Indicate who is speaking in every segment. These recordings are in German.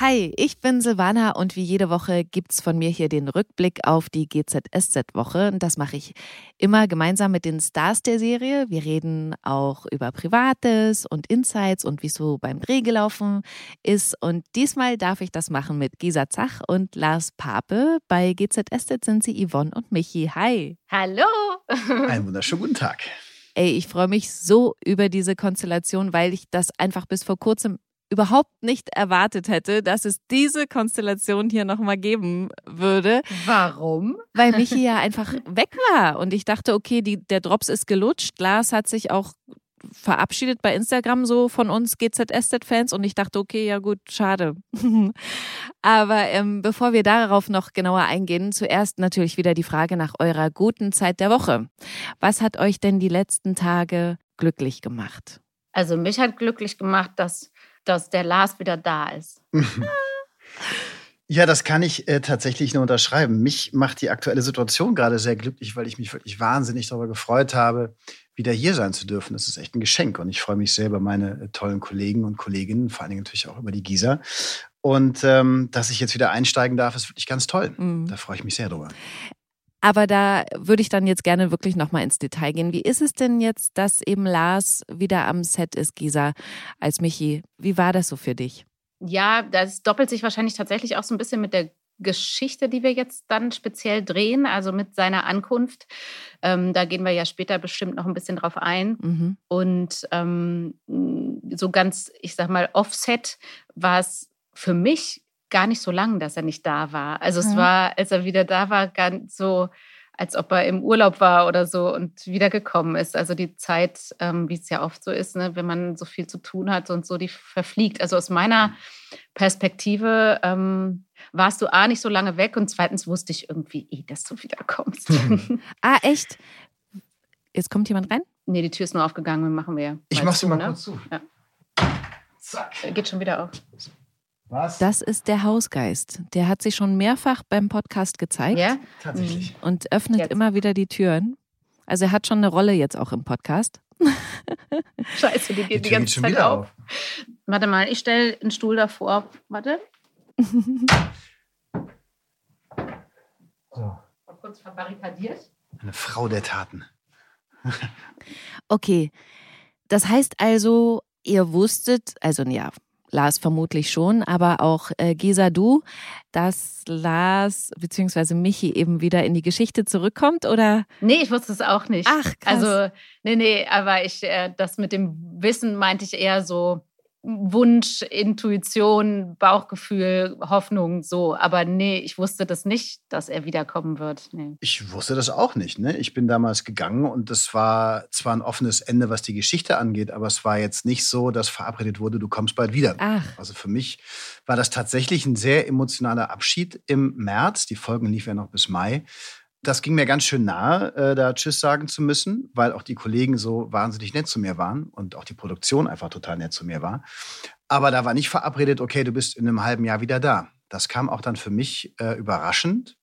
Speaker 1: Hi, ich bin Silvana und wie jede Woche gibt's von mir hier den Rückblick auf die GZSZ-Woche. Das mache ich immer gemeinsam mit den Stars der Serie. Wir reden auch über Privates und Insights und wie so beim Dreh gelaufen ist. Und diesmal darf ich das machen mit Gisa Zach und Lars Pape. Bei GZSZ sind sie Yvonne und Michi. Hi.
Speaker 2: Hallo.
Speaker 3: Einen wunderschönen guten Tag.
Speaker 1: Ey, ich freue mich so über diese Konstellation, weil ich das einfach bis vor kurzem überhaupt nicht erwartet hätte, dass es diese Konstellation hier nochmal geben würde.
Speaker 2: Warum?
Speaker 1: Weil Michi ja einfach weg war. Und ich dachte, okay, die, der Drops ist gelutscht. Lars hat sich auch verabschiedet bei Instagram so von uns GZSZ-Fans und ich dachte, okay, ja gut, schade. Aber ähm, bevor wir darauf noch genauer eingehen, zuerst natürlich wieder die Frage nach eurer guten Zeit der Woche. Was hat euch denn die letzten Tage glücklich gemacht?
Speaker 2: Also mich hat glücklich gemacht, dass dass der Lars wieder da ist.
Speaker 3: Ja, das kann ich äh, tatsächlich nur unterschreiben. Mich macht die aktuelle Situation gerade sehr glücklich, weil ich mich wirklich wahnsinnig darüber gefreut habe, wieder hier sein zu dürfen. Das ist echt ein Geschenk und ich freue mich sehr über meine äh, tollen Kollegen und Kolleginnen, vor allen Dingen natürlich auch über die Gisa. Und ähm, dass ich jetzt wieder einsteigen darf, ist wirklich ganz toll. Mhm. Da freue ich mich sehr drüber.
Speaker 1: Aber da würde ich dann jetzt gerne wirklich nochmal ins Detail gehen. Wie ist es denn jetzt, dass eben Lars wieder am Set ist, Gisa, als Michi? Wie war das so für dich?
Speaker 2: Ja, das doppelt sich wahrscheinlich tatsächlich auch so ein bisschen mit der Geschichte, die wir jetzt dann speziell drehen, also mit seiner Ankunft. Ähm, da gehen wir ja später bestimmt noch ein bisschen drauf ein. Mhm. Und ähm, so ganz, ich sag mal, offset war es für mich gar nicht so lang, dass er nicht da war. Also mhm. es war, als er wieder da war, ganz so, als ob er im Urlaub war oder so und wiedergekommen ist. Also die Zeit, ähm, wie es ja oft so ist, ne, wenn man so viel zu tun hat und so, die verfliegt. Also aus meiner Perspektive ähm, warst du A, nicht so lange weg und zweitens wusste ich irgendwie eh, dass du wiederkommst.
Speaker 1: Mhm. ah, echt? Jetzt kommt jemand rein?
Speaker 2: Nee, die Tür ist nur aufgegangen, machen wir.
Speaker 3: Ich mach sie mal ne? kurz zu. Ja.
Speaker 2: Zack. Geht schon wieder auf.
Speaker 1: Was? Das ist der Hausgeist. Der hat sich schon mehrfach beim Podcast gezeigt.
Speaker 2: Ja,
Speaker 3: tatsächlich.
Speaker 1: Und öffnet jetzt. immer wieder die Türen. Also er hat schon eine Rolle jetzt auch im Podcast.
Speaker 2: Scheiße, die geht die, die ganze Zeit auf. auf. Warte mal, ich stelle einen Stuhl davor. Warte.
Speaker 3: so. Mal kurz verbarrikadiert. Eine Frau der Taten.
Speaker 1: okay. Das heißt also, ihr wusstet, also ja, Lars vermutlich schon, aber auch äh, Gesa, du, dass Lars bzw. Michi eben wieder in die Geschichte zurückkommt, oder?
Speaker 2: Nee, ich wusste es auch nicht.
Speaker 1: Ach, krass.
Speaker 2: Also, nee, nee, aber ich, äh, das mit dem Wissen meinte ich eher so, Wunsch, Intuition, Bauchgefühl, Hoffnung, so. Aber nee, ich wusste das nicht, dass er wiederkommen wird. Nee.
Speaker 3: Ich wusste das auch nicht. Ne? Ich bin damals gegangen und das war zwar ein offenes Ende, was die Geschichte angeht, aber es war jetzt nicht so, dass verabredet wurde, du kommst bald wieder.
Speaker 1: Ach.
Speaker 3: Also für mich war das tatsächlich ein sehr emotionaler Abschied im März. Die Folgen liefen ja noch bis Mai. Das ging mir ganz schön nahe, äh, da Tschüss sagen zu müssen, weil auch die Kollegen so wahnsinnig nett zu mir waren und auch die Produktion einfach total nett zu mir war. Aber da war nicht verabredet, okay, du bist in einem halben Jahr wieder da. Das kam auch dann für mich äh, überraschend,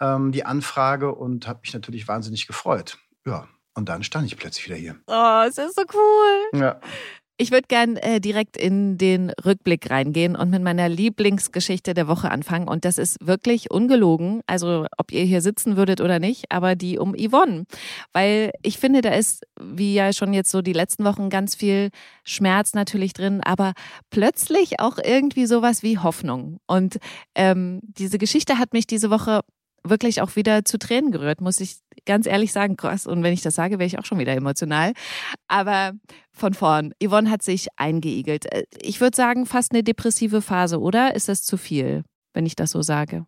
Speaker 3: ähm, die Anfrage, und hat mich natürlich wahnsinnig gefreut. Ja, und dann stand ich plötzlich wieder hier.
Speaker 1: Oh, es ist so cool.
Speaker 3: Ja.
Speaker 1: Ich würde gern äh, direkt in den Rückblick reingehen und mit meiner Lieblingsgeschichte der Woche anfangen. Und das ist wirklich ungelogen. Also, ob ihr hier sitzen würdet oder nicht, aber die um Yvonne. Weil ich finde, da ist, wie ja schon jetzt so die letzten Wochen, ganz viel Schmerz natürlich drin, aber plötzlich auch irgendwie sowas wie Hoffnung. Und ähm, diese Geschichte hat mich diese Woche wirklich auch wieder zu Tränen gerührt, muss ich ganz ehrlich sagen. Krass. Und wenn ich das sage, wäre ich auch schon wieder emotional. Aber von vorn. Yvonne hat sich eingeigelt. Äh, ich würde sagen, fast eine depressive Phase, oder? Ist das zu viel, wenn ich das so sage?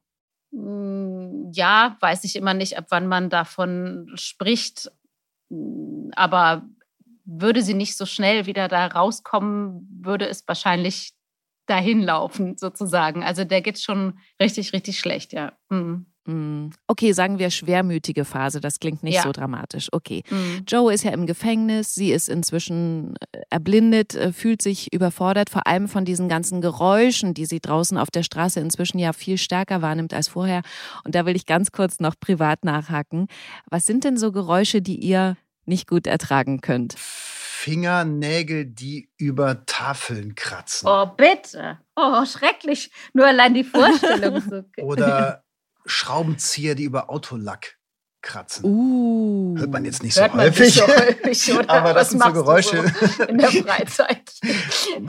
Speaker 2: Mm, ja, weiß ich immer nicht, ab wann man davon spricht. Mm, aber würde sie nicht so schnell wieder da rauskommen, würde es wahrscheinlich dahin laufen, sozusagen. Also der geht schon richtig, richtig schlecht, ja. Mhm.
Speaker 1: Mm. Okay, sagen wir schwermütige Phase, das klingt nicht
Speaker 2: Ja.
Speaker 1: so dramatisch. Okay.
Speaker 2: Mhm.
Speaker 1: Joe ist ja im Gefängnis, sie ist inzwischen äh, erblindet, äh, fühlt sich überfordert, vor allem von diesen ganzen Geräuschen, die sie draußen auf der Straße inzwischen ja viel stärker wahrnimmt als vorher. Und da will ich ganz kurz noch privat nachhaken. Was sind denn so Geräusche, die ihr nicht gut ertragen könnt?
Speaker 3: Fingernägel, die über Tafeln kratzen.
Speaker 2: Oh, bitte. Oh, schrecklich. Nur allein die Vorstellung. So.
Speaker 3: Oder Schraubenzieher, die über Autolack kratzen.
Speaker 1: Uh.
Speaker 3: Hört man jetzt nicht so häufig.
Speaker 2: so häufig?
Speaker 3: Aber das
Speaker 2: Was
Speaker 3: sind so Geräusche.
Speaker 2: so in der Freizeit.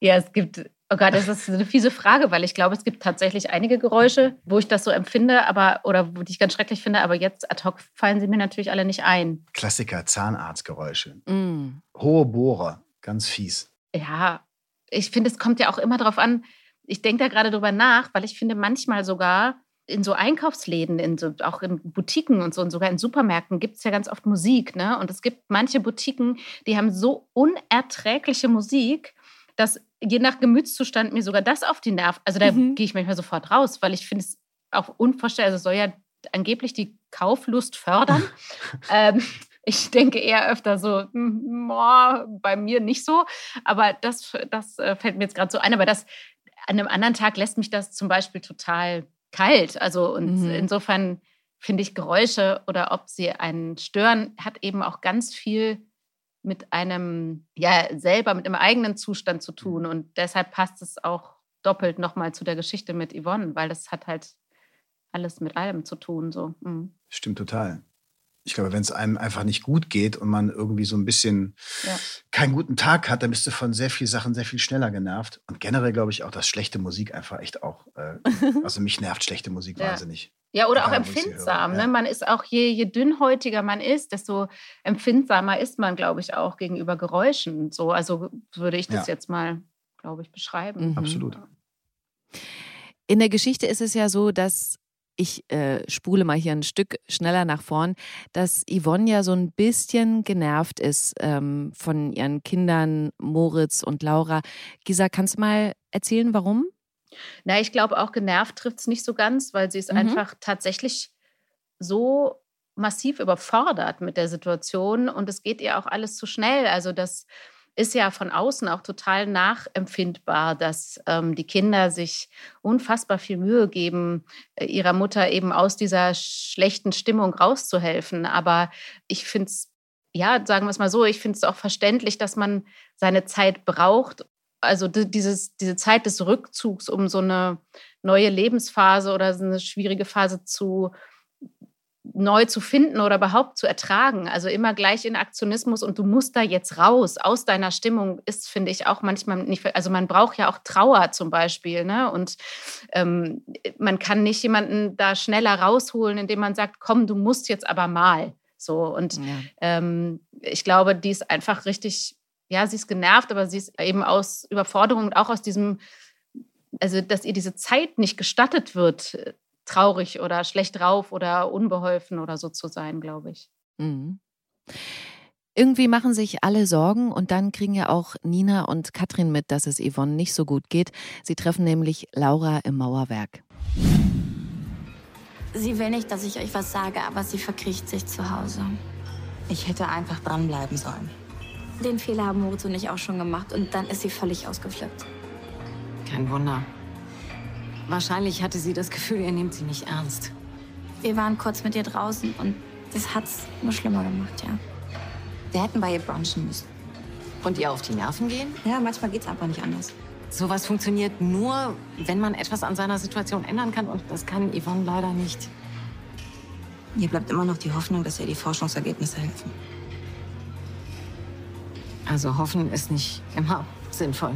Speaker 2: ja, es gibt, oh Gott, das ist eine fiese Frage, weil ich glaube, es gibt tatsächlich einige Geräusche, wo ich das so empfinde, aber oder wo die ich ganz schrecklich finde, aber jetzt ad hoc fallen sie mir natürlich alle nicht ein.
Speaker 3: Klassiker, Zahnarztgeräusche.
Speaker 1: Mm.
Speaker 3: Hohe Bohrer, ganz fies.
Speaker 2: Ja, ich finde, es kommt ja auch immer darauf an. Ich denke da gerade drüber nach, weil ich finde manchmal sogar in so Einkaufsläden, in so, auch in Boutiquen und so und sogar in Supermärkten gibt es ja ganz oft Musik. Ne? Und es gibt manche Boutiquen, die haben so unerträgliche Musik, dass je nach Gemütszustand mir sogar das auf die Nerven. Also da
Speaker 1: Mhm.
Speaker 2: gehe ich manchmal sofort raus, weil ich finde es auch unvorstellbar. Also es soll ja angeblich die Kauflust fördern. ähm, ich denke eher öfter so, hm, boah, bei mir nicht so. Aber das, das äh, fällt mir jetzt gerade so ein. Aber das an einem anderen Tag lässt mich das zum Beispiel total kalt. Also und
Speaker 1: Mhm.
Speaker 2: insofern finde ich Geräusche oder ob sie einen stören, hat eben auch ganz viel mit einem, ja, selber mit einem eigenen Zustand zu tun. Und deshalb passt es auch doppelt nochmal zu der Geschichte mit Yvonne, weil das hat halt alles mit allem zu tun. So. Mhm.
Speaker 3: Stimmt total. Ich glaube, wenn es einem einfach nicht gut geht und man irgendwie so ein bisschen
Speaker 2: Ja.
Speaker 3: keinen guten Tag hat, dann bist du von sehr vielen Sachen sehr viel schneller genervt. Und generell glaube ich auch, dass schlechte Musik einfach echt auch, äh, also mich nervt schlechte Musik
Speaker 2: Ja.
Speaker 3: wahnsinnig.
Speaker 2: Ja, oder auch
Speaker 3: Egal,
Speaker 2: empfindsam.
Speaker 3: höre, ja.
Speaker 2: Ne? Man ist auch, je, je dünnhäutiger man ist, desto empfindsamer ist man, glaube ich, auch gegenüber Geräuschen. So, also würde ich das
Speaker 3: Ja.
Speaker 2: jetzt mal, glaube ich, beschreiben.
Speaker 1: Mhm.
Speaker 3: Absolut.
Speaker 1: In der Geschichte ist es ja so, dass ich äh, spule mal hier ein Stück schneller nach vorn, dass Yvonne ja so ein bisschen genervt ist ähm, von ihren Kindern Moritz und Laura. Gisa, kannst du mal erzählen, warum?
Speaker 2: Na, ich glaube auch genervt trifft es nicht so ganz, weil sie ist
Speaker 1: Mhm.
Speaker 2: einfach tatsächlich so massiv überfordert mit der Situation und es geht ihr auch alles zu schnell. Also das ist ja von außen auch total nachempfindbar, dass ähm, die Kinder sich unfassbar viel Mühe geben, äh, ihrer Mutter eben aus dieser schlechten Stimmung rauszuhelfen. Aber ich finde es, ja, sagen wir es mal so, ich finde es auch verständlich, dass man seine Zeit braucht, also di- dieses, diese Zeit des Rückzugs, um so eine neue Lebensphase oder so eine schwierige Phase zu neu zu finden oder überhaupt zu ertragen. Also immer gleich in Aktionismus und du musst da jetzt raus aus deiner Stimmung ist, finde ich, auch manchmal nicht. Also man braucht ja auch Trauer zum Beispiel, ne? Und ähm, man kann nicht jemanden da schneller rausholen, indem man sagt, komm, du musst jetzt aber mal. So und
Speaker 1: Ja.
Speaker 2: ähm, ich glaube, die ist einfach richtig, ja, sie ist genervt, aber sie ist eben aus Überforderung und auch aus diesem, also dass ihr diese Zeit nicht gestattet wird, traurig oder schlecht drauf oder unbeholfen oder so zu sein, glaube ich.
Speaker 1: Mhm. Irgendwie machen sich alle Sorgen und dann kriegen ja auch Nina und Katrin mit, dass es Yvonne nicht so gut geht. Sie treffen nämlich Laura im Mauerwerk.
Speaker 4: Sie will nicht, dass ich euch was sage, aber sie verkriecht sich zu Hause.
Speaker 5: Ich hätte einfach dranbleiben sollen.
Speaker 4: Den Fehler haben Moritz und ich auch schon gemacht und dann ist sie völlig ausgeflippt.
Speaker 5: Kein Wunder. Wahrscheinlich hatte sie das Gefühl, ihr nehmt sie nicht ernst.
Speaker 4: Wir waren kurz mit ihr draußen und das hat's nur schlimmer gemacht, ja.
Speaker 5: Wir hätten bei ihr brunchen müssen. Und ihr auf die Nerven gehen?
Speaker 6: Ja, manchmal geht's einfach nicht anders.
Speaker 5: Sowas funktioniert nur, wenn man etwas an seiner Situation ändern kann. Und das kann Yvonne leider nicht.
Speaker 6: Mir bleibt immer noch die Hoffnung, dass ihr die Forschungsergebnisse helfen.
Speaker 5: Also hoffen ist nicht immer sinnvoll.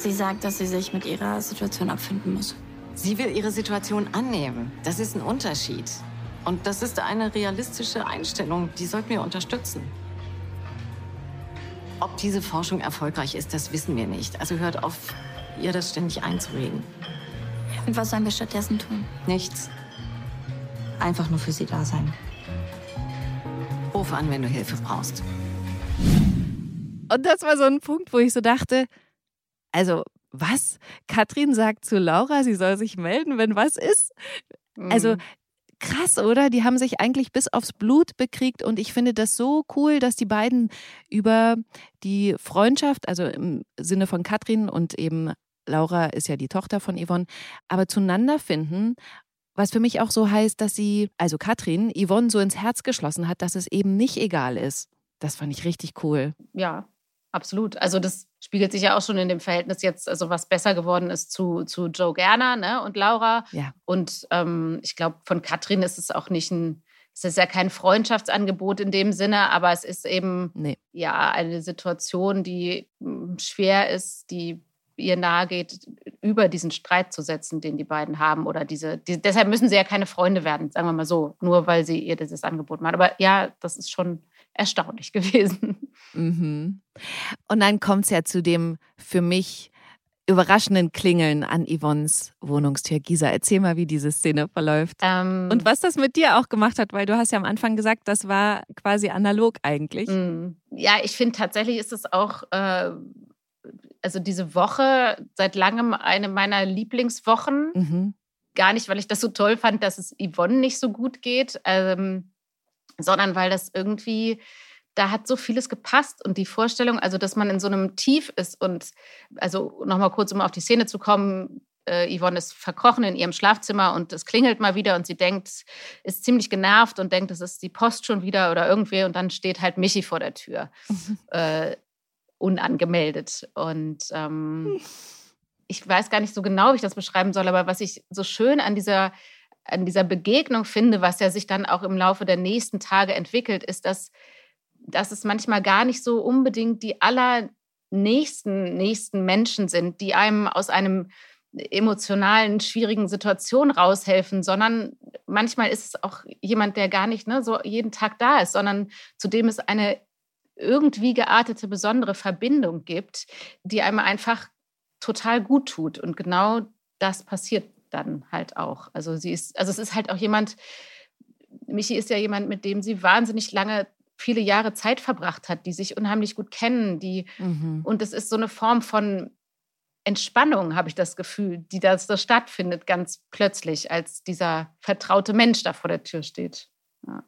Speaker 4: Sie sagt, dass sie sich mit ihrer Situation abfinden muss.
Speaker 5: Sie will ihre Situation annehmen. Das ist ein Unterschied. Und das ist eine realistische Einstellung, die sollten wir unterstützen. Ob diese Forschung erfolgreich ist, das wissen wir nicht. Also hört auf, ihr das ständig einzureden.
Speaker 4: Und was sollen wir stattdessen tun?
Speaker 5: Nichts.
Speaker 6: Einfach nur für sie da sein.
Speaker 5: Ruf an, wenn du Hilfe brauchst.
Speaker 1: Und das war so ein Punkt, wo ich so dachte, also was? Katrin sagt zu Laura, sie soll sich melden, wenn was ist? Also mhm. krass, oder? Die haben sich eigentlich bis aufs Blut bekriegt und ich finde das so cool, dass die beiden über die Freundschaft, also im Sinne von Katrin und eben Laura ist ja die Tochter von Yvonne, aber zueinander finden was für mich auch so heißt, dass sie, also Katrin, Yvonne so ins Herz geschlossen hat, dass es eben nicht egal ist. Das fand ich richtig cool.
Speaker 2: Ja, absolut. Also das spiegelt sich ja auch schon in dem Verhältnis jetzt, also was besser geworden ist zu, zu Joe Gerner ne, und Laura.
Speaker 1: Ja.
Speaker 2: Und ähm, ich glaube, von Katrin ist es auch nicht ein, es ist ja kein Freundschaftsangebot in dem Sinne, aber es ist eben
Speaker 1: nee.
Speaker 2: ja eine Situation, die hm, schwer ist, die ihr nahe geht, über diesen Streit zu setzen, den die beiden haben. Oder diese, die, deshalb müssen sie ja keine Freunde werden, sagen wir mal so, nur weil sie ihr dieses Angebot machen. Aber ja, das ist schon erstaunlich gewesen.
Speaker 1: Mhm. Und dann kommt es ja zu dem für mich überraschenden Klingeln an Yvonnes Wohnungstür. Gisa, erzähl mal, wie diese Szene verläuft.
Speaker 2: Ähm,
Speaker 1: und was das mit dir auch gemacht hat, weil du hast ja am Anfang gesagt, das war quasi analog eigentlich.
Speaker 2: Mm. Ja, ich finde tatsächlich ist es auch äh, also diese Woche seit langem eine meiner Lieblingswochen.
Speaker 1: Mhm.
Speaker 2: Gar nicht, weil ich das so toll fand, dass es Yvonne nicht so gut geht, ähm, sondern weil das irgendwie, da hat so vieles gepasst und die Vorstellung, also dass man in so einem Tief ist und, also nochmal kurz, um auf die Szene zu kommen, äh, Yvonne ist verkrochen in ihrem Schlafzimmer und es klingelt mal wieder und sie denkt, ist ziemlich genervt und denkt, es ist die Post schon wieder oder irgendwie und dann steht halt Michi vor der Tür. Mhm. Äh, unangemeldet. Und ähm, ich weiß gar nicht so genau, wie ich das beschreiben soll, aber was ich so schön an dieser, an dieser Begegnung finde, was ja sich dann auch im Laufe der nächsten Tage entwickelt, ist, dass, dass es manchmal gar nicht so unbedingt die allernächsten nächsten Menschen sind, die einem aus einem emotionalen, schwierigen Situation raushelfen, sondern manchmal ist es auch jemand, der gar nicht ne, so jeden Tag da ist, sondern zu dem es eine irgendwie geartete besondere Verbindung gibt, die einem einfach total gut tut. Und genau das passiert dann halt auch. Also sie ist, also es ist halt auch jemand, Michi ist ja jemand, mit dem sie wahnsinnig lange viele Jahre Zeit verbracht hat, die sich unheimlich gut kennen, die mhm. und es ist so eine Form von Entspannung, habe ich das Gefühl, die da so stattfindet, ganz plötzlich, als dieser vertraute Mensch da vor der Tür steht. Ja.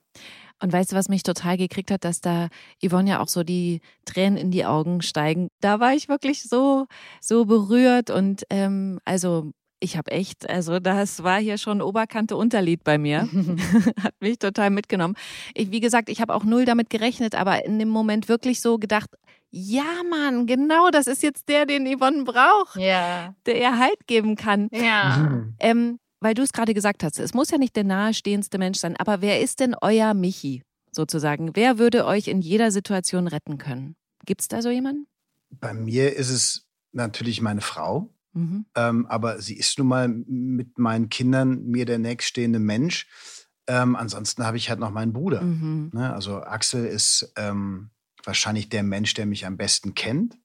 Speaker 1: Und weißt du, was mich total gekriegt hat, dass da Yvonne ja auch so die Tränen in die Augen steigen. Da war ich wirklich so, so berührt und ähm, also ich habe echt, also das war hier schon Oberkante Unterlied bei mir. Hat mich total mitgenommen. Ich, wie gesagt, ich habe auch null damit gerechnet, aber in dem Moment wirklich so gedacht, ja, Mann, genau, das ist jetzt der, den Yvonne braucht,
Speaker 2: ja.
Speaker 1: der ihr Halt geben kann.
Speaker 2: Ja.
Speaker 1: Ähm, weil du es gerade gesagt hast, es muss ja nicht der nahestehendste Mensch sein, aber wer ist denn euer Michi sozusagen? Wer würde euch in jeder Situation retten können? Gibt es da so jemanden?
Speaker 3: Bei mir ist es natürlich meine Frau,
Speaker 1: mhm.
Speaker 3: ähm, aber sie ist nun mal mit meinen Kindern mir der nächststehende Mensch. Ähm, ansonsten habe ich halt noch meinen Bruder.
Speaker 1: Mhm.
Speaker 3: Ne? Also Axel ist ähm, wahrscheinlich der Mensch, der mich am besten kennt.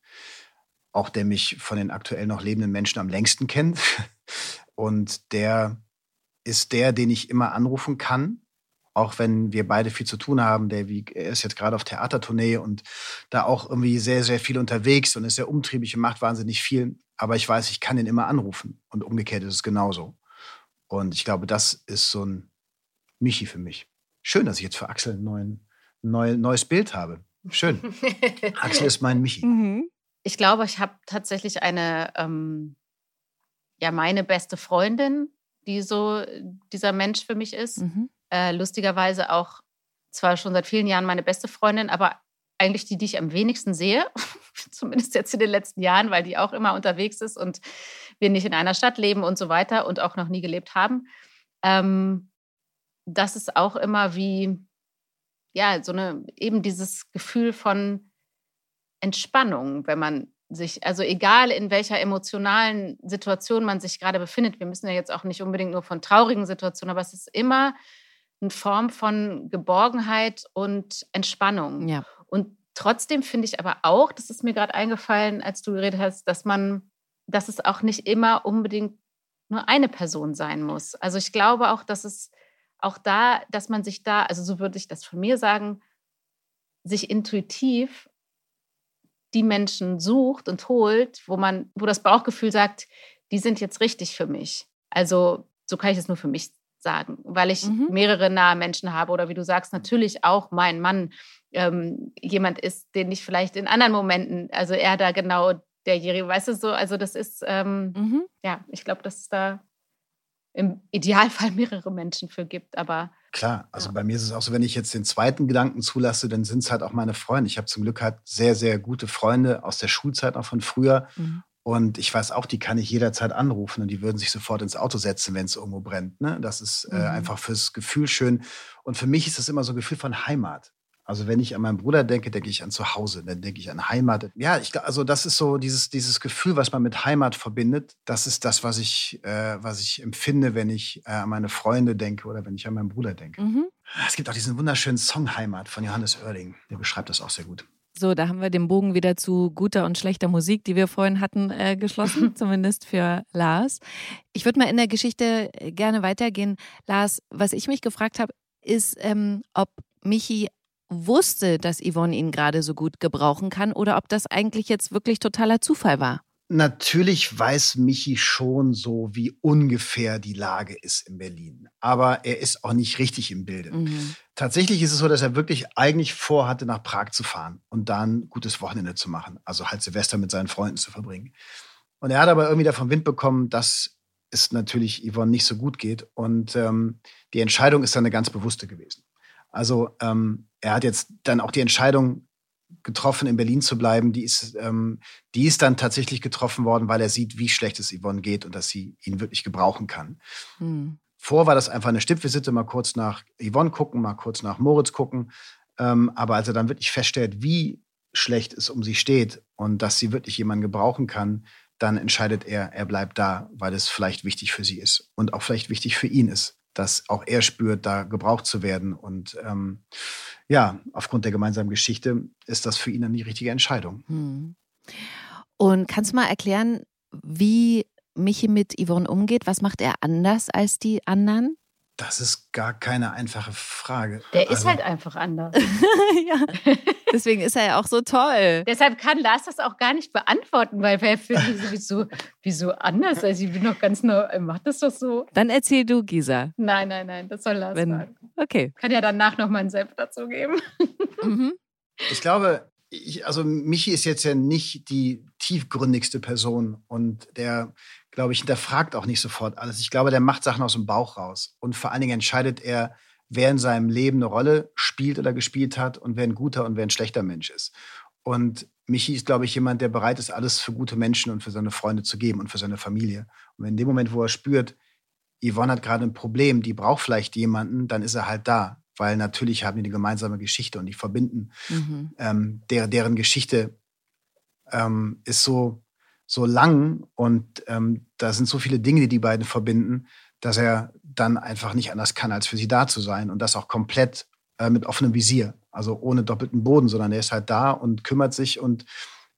Speaker 3: Auch der mich von den aktuell noch lebenden Menschen am längsten kennt. Und der ist der, den ich immer anrufen kann, auch wenn wir beide viel zu tun haben. Der wie, er ist jetzt gerade auf Theatertournee und da auch irgendwie sehr, sehr viel unterwegs und ist sehr umtriebig und macht wahnsinnig viel. Aber ich weiß, ich kann ihn immer anrufen. Und umgekehrt ist es genauso. Und ich glaube, das ist so ein Michi für mich. Schön, dass ich jetzt für Axel ein neuen, neu, neues Bild habe. Schön. Axel ist mein Michi.
Speaker 1: Mhm.
Speaker 2: Ich glaube, ich habe tatsächlich eine ähm, ja meine beste Freundin, die so dieser Mensch für mich ist.
Speaker 1: Mhm.
Speaker 2: Äh, lustigerweise auch zwar schon seit vielen Jahren meine beste Freundin, aber eigentlich die, die ich am wenigsten sehe, zumindest jetzt in den letzten Jahren, weil die auch immer unterwegs ist und wir nicht in einer Stadt leben und so weiter und auch noch nie gelebt haben. Ähm, das ist auch immer wie, ja, so eine, eben dieses Gefühl von Entspannung, wenn man sich, also egal in welcher emotionalen Situation man sich gerade befindet, wir müssen ja jetzt auch nicht unbedingt nur von traurigen Situationen, aber es ist immer eine Form von Geborgenheit und Entspannung.
Speaker 1: Ja.
Speaker 2: Und trotzdem finde ich aber auch, das ist mir gerade eingefallen, als du geredet hast, dass man, dass es auch nicht immer unbedingt nur eine Person sein muss. Also ich glaube auch, dass es auch da, dass man sich da, also so würde ich das von mir sagen, sich intuitiv die Menschen sucht und holt, wo man, wo das Bauchgefühl sagt, die sind jetzt richtig für mich. Also so kann ich es nur für mich sagen, weil ich mhm. mehrere nahe Menschen habe oder wie du sagst, natürlich auch mein Mann ähm, jemand ist, den ich vielleicht in anderen Momenten, also er da genau derjenige, weißt du so, also das ist, ähm, mhm. ja, ich glaube, dass es da im Idealfall mehrere Menschen für gibt, aber
Speaker 3: Klar, also ja. bei mir ist es auch so, wenn ich jetzt den zweiten Gedanken zulasse, dann sind es halt auch meine Freunde. Ich habe zum Glück halt sehr, sehr gute Freunde aus der Schulzeit auch von früher. Mhm. Und ich weiß auch, die kann ich jederzeit anrufen und die würden sich sofort ins Auto setzen, wenn es irgendwo brennt. Ne? Das ist äh, mhm. einfach fürs Gefühl schön. Und für mich ist das immer so ein Gefühl von Heimat. Also wenn ich an meinen Bruder denke, denke ich an Zuhause, dann denke ich an Heimat. Ja, ich, also das ist so dieses, dieses Gefühl, was man mit Heimat verbindet. Das ist das, was ich, äh, was ich empfinde, wenn ich äh, an meine Freunde denke oder wenn ich an meinen Bruder denke. Mhm. Es gibt auch diesen wunderschönen Song Heimat von Johannes Oerling. Der beschreibt das auch sehr gut.
Speaker 1: So, da haben wir den Bogen wieder zu guter und schlechter Musik, die wir vorhin hatten, äh, geschlossen, zumindest für Lars. Ich würde mal in der Geschichte äh, gerne weitergehen. Lars, was ich mich gefragt habe, ist, ähm, ob Michi wusste, dass Yvonne ihn gerade so gut gebrauchen kann oder ob das eigentlich jetzt wirklich totaler Zufall war.
Speaker 3: Natürlich weiß Michi schon so, wie ungefähr die Lage ist in Berlin. Aber er ist auch nicht richtig im Bilde. Mhm. Tatsächlich ist es so, dass er wirklich eigentlich vorhatte, nach Prag zu fahren und dann ein gutes Wochenende zu machen. Also halt Silvester mit seinen Freunden zu verbringen. Und er hat aber irgendwie davon Wind bekommen, dass es natürlich Yvonne nicht so gut geht. Und ähm, die Entscheidung ist dann eine ganz bewusste gewesen. Also ähm, er hat jetzt dann auch die Entscheidung getroffen, in Berlin zu bleiben. Die ist, ähm, die ist dann tatsächlich getroffen worden, weil er sieht, wie schlecht es Yvonne geht und dass sie ihn wirklich gebrauchen kann. Hm. Vor war das einfach eine Stippvisite, mal kurz nach Yvonne gucken, mal kurz nach Moritz gucken. Ähm, aber als er dann wirklich feststellt, wie schlecht es um sie steht und dass sie wirklich jemanden gebrauchen kann, dann entscheidet er, er bleibt da, weil es vielleicht wichtig für sie ist und auch vielleicht wichtig für ihn ist dass auch er spürt, da gebraucht zu werden. Und ähm, ja, aufgrund der gemeinsamen Geschichte ist das für ihn dann die richtige Entscheidung. Hm.
Speaker 1: Und kannst du mal erklären, wie Michi mit Yvonne umgeht? Was macht er anders als die anderen?
Speaker 3: Das ist gar keine einfache Frage.
Speaker 2: Der also, ist halt einfach anders.
Speaker 1: ja. Deswegen ist er ja auch so toll.
Speaker 2: Deshalb kann Lars das auch gar nicht beantworten, weil er fühlt sich sowieso wieso anders. Also ich bin noch ganz neu. Er macht das doch so.
Speaker 1: Dann erzähl du, Gisa.
Speaker 2: Nein, nein, nein, das soll Lars Wenn, sagen.
Speaker 1: Okay.
Speaker 2: Kann ja danach noch mal einen Senf dazu geben.
Speaker 3: Mhm. Ich glaube, ich, also Michi ist jetzt ja nicht die tiefgründigste Person und der glaube ich, hinterfragt auch nicht sofort alles. Ich glaube, der macht Sachen aus dem Bauch raus. Und vor allen Dingen entscheidet er, wer in seinem Leben eine Rolle spielt oder gespielt hat und wer ein guter und wer ein schlechter Mensch ist. Und Michi ist, glaube ich, jemand, der bereit ist, alles für gute Menschen und für seine Freunde zu geben und für seine Familie. Und in dem Moment, wo er spürt, Yvonne hat gerade ein Problem, die braucht vielleicht jemanden, dann ist er halt da. Weil natürlich haben die eine gemeinsame Geschichte und die verbinden. Mhm. Ähm, der, deren Geschichte ähm, ist so so lang und ähm, da sind so viele Dinge, die die beiden verbinden, dass er dann einfach nicht anders kann, als für sie da zu sein und das auch komplett äh, mit offenem Visier, also ohne doppelten Boden, sondern er ist halt da und kümmert sich und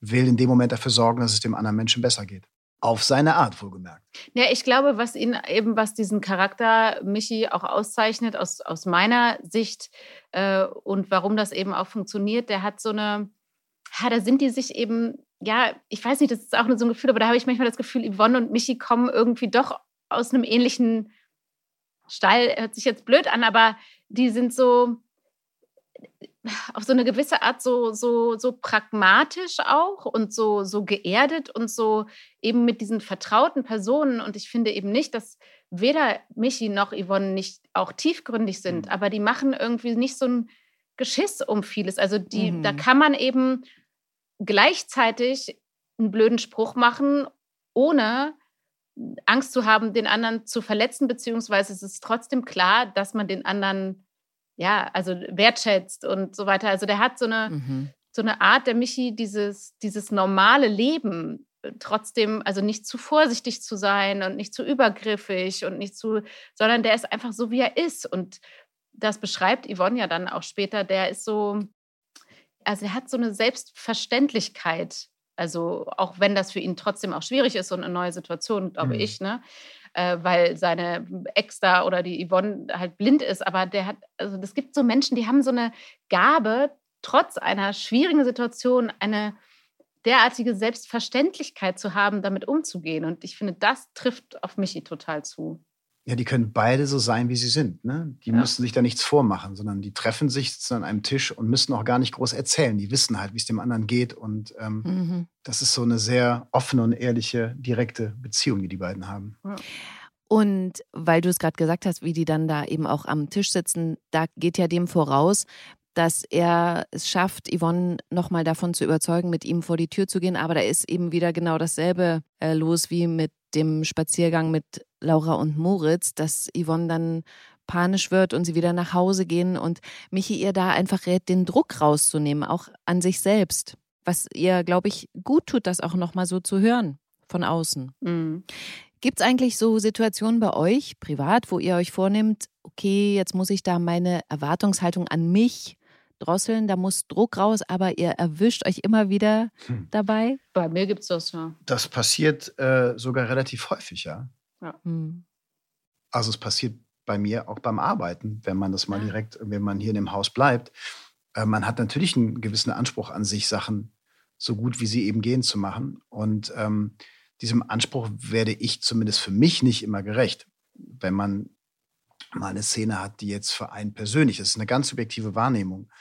Speaker 3: will in dem Moment dafür sorgen, dass es dem anderen Menschen besser geht. Auf seine Art, wohlgemerkt.
Speaker 2: Ja, ich glaube, was ihn eben, was diesen Charakter Michi auch auszeichnet, aus, aus meiner Sicht äh, und warum das eben auch funktioniert, der hat so eine, ja, da sind die sich eben ja, ich weiß nicht, das ist auch nur so ein Gefühl, aber da habe ich manchmal das Gefühl, Yvonne und Michi kommen irgendwie doch aus einem ähnlichen Stall. Hört sich jetzt blöd an, aber die sind so auf so eine gewisse Art so, so, so pragmatisch auch und so, so geerdet und so eben mit diesen vertrauten Personen. Und ich finde eben nicht, dass weder Michi noch Yvonne nicht auch tiefgründig sind, mhm. aber die machen irgendwie nicht so ein Geschiss um vieles. Also die, mhm. da kann man eben gleichzeitig einen blöden Spruch machen, ohne Angst zu haben, den anderen zu verletzen, beziehungsweise es ist trotzdem klar, dass man den anderen ja, also wertschätzt und so weiter. Also der hat so eine, mhm. so eine Art, der Michi, dieses, dieses normale Leben äh, trotzdem, also nicht zu vorsichtig zu sein und nicht zu übergriffig und nicht zu, sondern der ist einfach so, wie er ist. Und das beschreibt Yvonne ja dann auch später. Der ist so, also er hat so eine Selbstverständlichkeit. Also auch wenn das für ihn trotzdem auch schwierig ist und eine neue Situation, glaube mhm. ich, ne? Äh, weil seine Ex da oder die Yvonne halt blind ist. Aber der hat, also es gibt so Menschen, die haben so eine Gabe, trotz einer schwierigen Situation eine derartige Selbstverständlichkeit zu haben, damit umzugehen. Und ich finde, das trifft auf Michi total zu.
Speaker 3: Ja, die können beide so sein, wie sie sind. Ne? Die ja. müssen sich da nichts vormachen, sondern die treffen sich, sitzen an einem Tisch und müssen auch gar nicht groß erzählen. Die wissen halt, wie es dem anderen geht. Und ähm, mhm. das ist so eine sehr offene und ehrliche, direkte Beziehung, die die beiden haben. Ja.
Speaker 1: Und weil du es gerade gesagt hast, wie die dann da eben auch am Tisch sitzen, da geht ja dem voraus, dass er es schafft, Yvonne nochmal davon zu überzeugen, mit ihm vor die Tür zu gehen. Aber da ist eben wieder genau dasselbe äh, los wie mit dem Spaziergang mit Laura und Moritz, dass Yvonne dann panisch wird und sie wieder nach Hause gehen und Michi ihr da einfach rät, den Druck rauszunehmen, auch an sich selbst. Was ihr, glaube ich, gut tut, das auch nochmal so zu hören von außen. Mhm. Gibt es eigentlich so Situationen bei euch, privat, wo ihr euch vornehmt, okay, jetzt muss ich da meine Erwartungshaltung an mich drosseln, da muss Druck raus, aber ihr erwischt euch immer wieder hm. dabei?
Speaker 2: Bei mir gibt es das, ja.
Speaker 3: Das passiert äh, sogar relativ häufig, ja. Ja. Hm. Also es passiert bei mir auch beim Arbeiten, wenn man das mal direkt, wenn man hier in dem Haus bleibt. Äh, man hat natürlich einen gewissen Anspruch an sich, Sachen so gut wie sie eben gehen zu machen. Und ähm, diesem Anspruch werde ich zumindest für mich nicht immer gerecht. Wenn man mal eine Szene hat, die jetzt für einen persönlich, das ist eine ganz subjektive Wahrnehmung,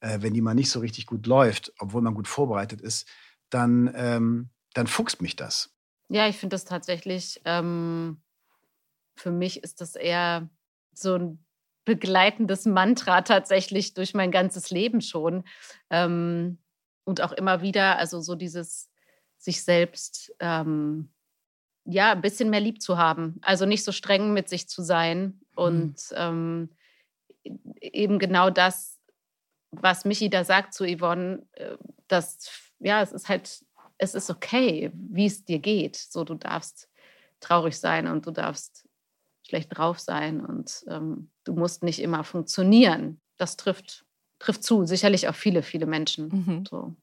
Speaker 3: äh, wenn die mal nicht so richtig gut läuft, obwohl man gut vorbereitet ist, dann, ähm, dann fuchst mich das.
Speaker 2: Ja, ich finde das tatsächlich, ähm, für mich ist das eher so ein begleitendes Mantra tatsächlich durch mein ganzes Leben schon. Ähm, und auch immer wieder, also so dieses sich selbst ähm, ja, ein bisschen mehr lieb zu haben. Also nicht so streng mit sich zu sein. Und mhm. ähm, eben genau das, was Michi da sagt zu Yvonne, äh, dass, ja, es ist halt, es ist okay, wie es dir geht. So, du darfst traurig sein und du darfst schlecht drauf sein und ähm, du musst nicht immer funktionieren. Das trifft, trifft zu, sicherlich auf viele, viele Menschen. Mhm. So.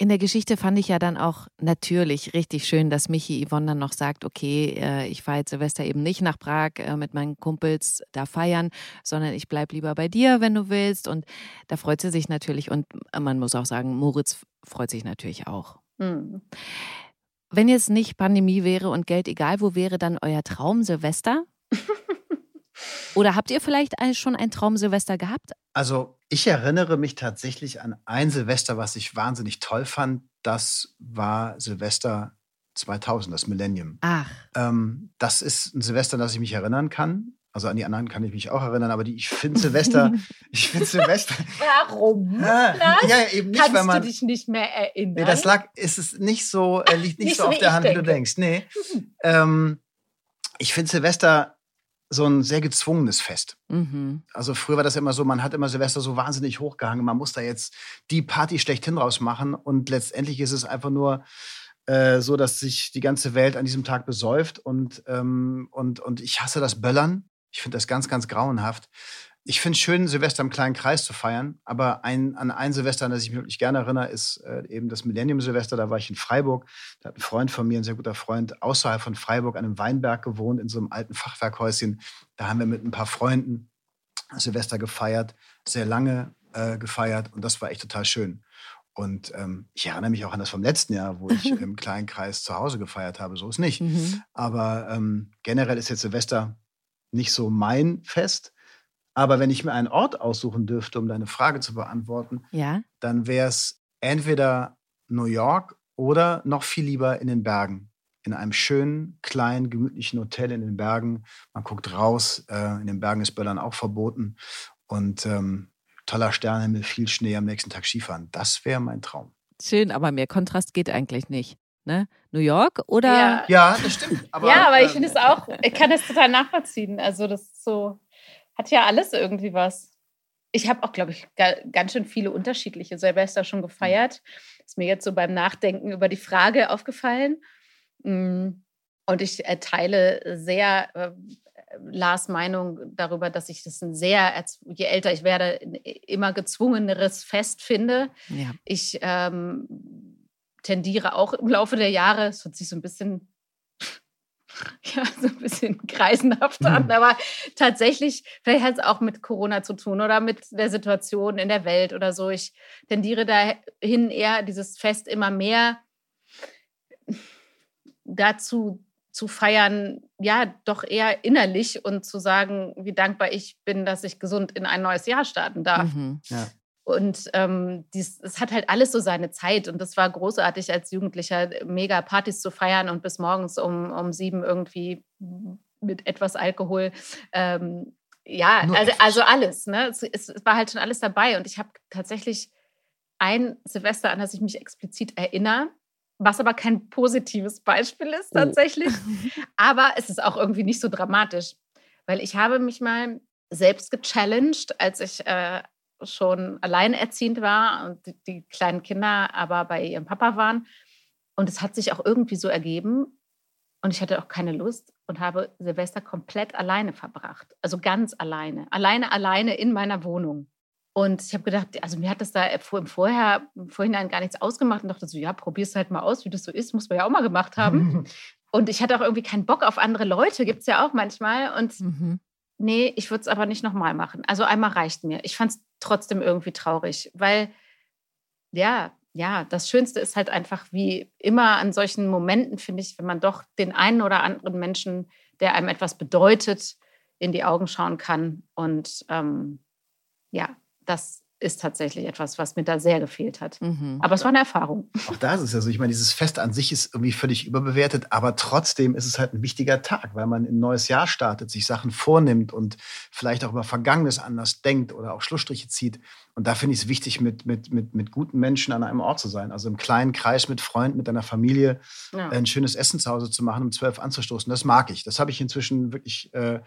Speaker 1: In der Geschichte fand ich ja dann auch natürlich richtig schön, dass Michi Yvonne dann noch sagt, okay, äh, ich fahre jetzt Silvester eben nicht nach Prag äh, mit meinen Kumpels da feiern, sondern ich bleib lieber bei dir, wenn du willst. Und da freut sie sich natürlich und man muss auch sagen, Moritz freut sich natürlich auch. Mhm. Wenn jetzt nicht Pandemie wäre und Geld egal, wo wäre dann euer Traum Silvester? Oder habt ihr vielleicht schon ein Traum Silvester gehabt?
Speaker 3: Also ich erinnere mich tatsächlich an ein Silvester, was ich wahnsinnig toll fand. Das war Silvester 2000, das Millennium.
Speaker 1: Ach.
Speaker 3: Ähm, das ist ein Silvester, an das ich mich erinnern kann. Also an die anderen kann ich mich auch erinnern, aber die, ich finde Silvester, ich finde Silvester.
Speaker 2: Warum?
Speaker 3: Ja, ja, eben nicht,
Speaker 2: Kannst
Speaker 3: weil man.
Speaker 2: du dich nicht mehr erinnern?
Speaker 3: Nee, das lag, ist es nicht so, äh, liegt nicht, nicht so auf der Hand, denke. wie du denkst. Nee. ähm, ich finde Silvester so ein sehr gezwungenes Fest. Mhm. Also früher war das immer so, man hat immer Silvester so wahnsinnig hochgehangen, man muss da jetzt die Party schlechthin draus machen und letztendlich ist es einfach nur äh, so, dass sich die ganze Welt an diesem Tag besäuft und, ähm, und, und ich hasse das Böllern. Ich finde das ganz, ganz grauenhaft ich finde es schön, Silvester im kleinen Kreis zu feiern, aber ein, an ein Silvester, an das ich mich wirklich gerne erinnere, ist äh, eben das Millennium-Silvester. Da war ich in Freiburg. Da hat ein Freund von mir, ein sehr guter Freund, außerhalb von Freiburg an einem Weinberg gewohnt, in so einem alten Fachwerkhäuschen. Da haben wir mit ein paar Freunden Silvester gefeiert, sehr lange äh, gefeiert und das war echt total schön. Und ähm, ich erinnere mich auch an das vom letzten Jahr, wo ich im kleinen Kreis zu Hause gefeiert habe. So ist nicht. Mhm. Aber ähm, generell ist jetzt Silvester nicht so mein Fest. Aber wenn ich mir einen Ort aussuchen dürfte, um deine Frage zu beantworten,
Speaker 1: ja?
Speaker 3: dann wäre es entweder New York oder noch viel lieber in den Bergen. In einem schönen, kleinen, gemütlichen Hotel in den Bergen. Man guckt raus. Äh, in den Bergen ist Böllern auch verboten. Und ähm, toller Sternenhimmel, viel Schnee am nächsten Tag Skifahren. Das wäre mein Traum.
Speaker 1: Schön, aber mehr Kontrast geht eigentlich nicht. Ne? New York oder?
Speaker 3: Ja, ja das stimmt.
Speaker 2: Aber, ja, aber ich finde es auch, ich kann es total nachvollziehen. Also das ist so, hat ja alles irgendwie was. Ich habe auch, glaube ich, ganz schön viele unterschiedliche Silvester schon gefeiert. Ist mir jetzt so beim Nachdenken über die Frage aufgefallen. Mm, und ich äh, teile sehr äh, Lars Meinung darüber, dass ich das ein sehr, je älter ich werde, immer gezwungeneres Fest finde. Ja. Ich ähm, tendiere auch im Laufe der Jahre, es hört sich so ein bisschen ja, so ein bisschen kreisenhaft an, mhm. aber tatsächlich, vielleicht hat es auch mit Corona zu tun oder mit der Situation in der Welt oder so. Ich tendiere dahin eher dieses Fest immer mehr dazu zu feiern, ja, doch eher innerlich und zu sagen, wie dankbar ich bin, dass ich gesund in ein neues Jahr starten darf. Mhm. Ja. Und ähm, es hat halt alles so seine Zeit. Und das war großartig als Jugendlicher, mega Partys zu feiern und bis morgens um, um sieben irgendwie mit etwas Alkohol. Ähm, ja, also, also alles. Ne? Es, es, war halt schon alles dabei. Und ich habe tatsächlich ein Silvester, an das ich mich explizit erinnere, was aber kein positives Beispiel ist oh. tatsächlich. Oh. aber es ist auch irgendwie nicht so dramatisch, weil ich habe mich mal selbst gechallenged, als ich äh, schon alleinerziehend war und die, die kleinen Kinder aber bei ihrem Papa waren. Und es hat sich auch irgendwie so ergeben. Und ich hatte auch keine Lust und habe Silvester komplett alleine verbracht. Also ganz alleine. Alleine, alleine in meiner Wohnung. Und ich habe gedacht, also mir hat das da im, Vorher, im Vorhinein gar nichts ausgemacht und dachte so, ja, probier's halt mal aus, wie das so ist. Muss man ja auch mal gemacht haben. und ich hatte auch irgendwie keinen Bock auf andere Leute, gibt es ja auch manchmal. Und mhm. Nee, ich würde es aber nicht nochmal machen. Also einmal reicht mir. Ich fand es trotzdem irgendwie traurig, weil ja, ja, das Schönste ist halt einfach wie immer an solchen Momenten, finde ich, wenn man doch den einen oder anderen Menschen, der einem etwas bedeutet, in die Augen schauen kann. Und ähm, ja, das ist tatsächlich etwas, was mir da sehr gefehlt hat. Mhm. Aber es war eine Erfahrung.
Speaker 3: Auch da ist es ja so. Ich meine, dieses Fest an sich ist irgendwie völlig überbewertet, aber trotzdem ist es halt ein wichtiger Tag, weil man in ein neues Jahr startet, sich Sachen vornimmt und vielleicht auch über Vergangenes anders denkt oder auch Schlussstriche zieht. Und da finde ich es wichtig, mit, mit, mit, mit guten Menschen an einem Ort zu sein. Also im kleinen Kreis mit Freunden, mit deiner Familie, ja. ein schönes Essen zu Hause zu machen, um zwölf anzustoßen. Das mag ich. Das habe ich inzwischen wirklich. Äh,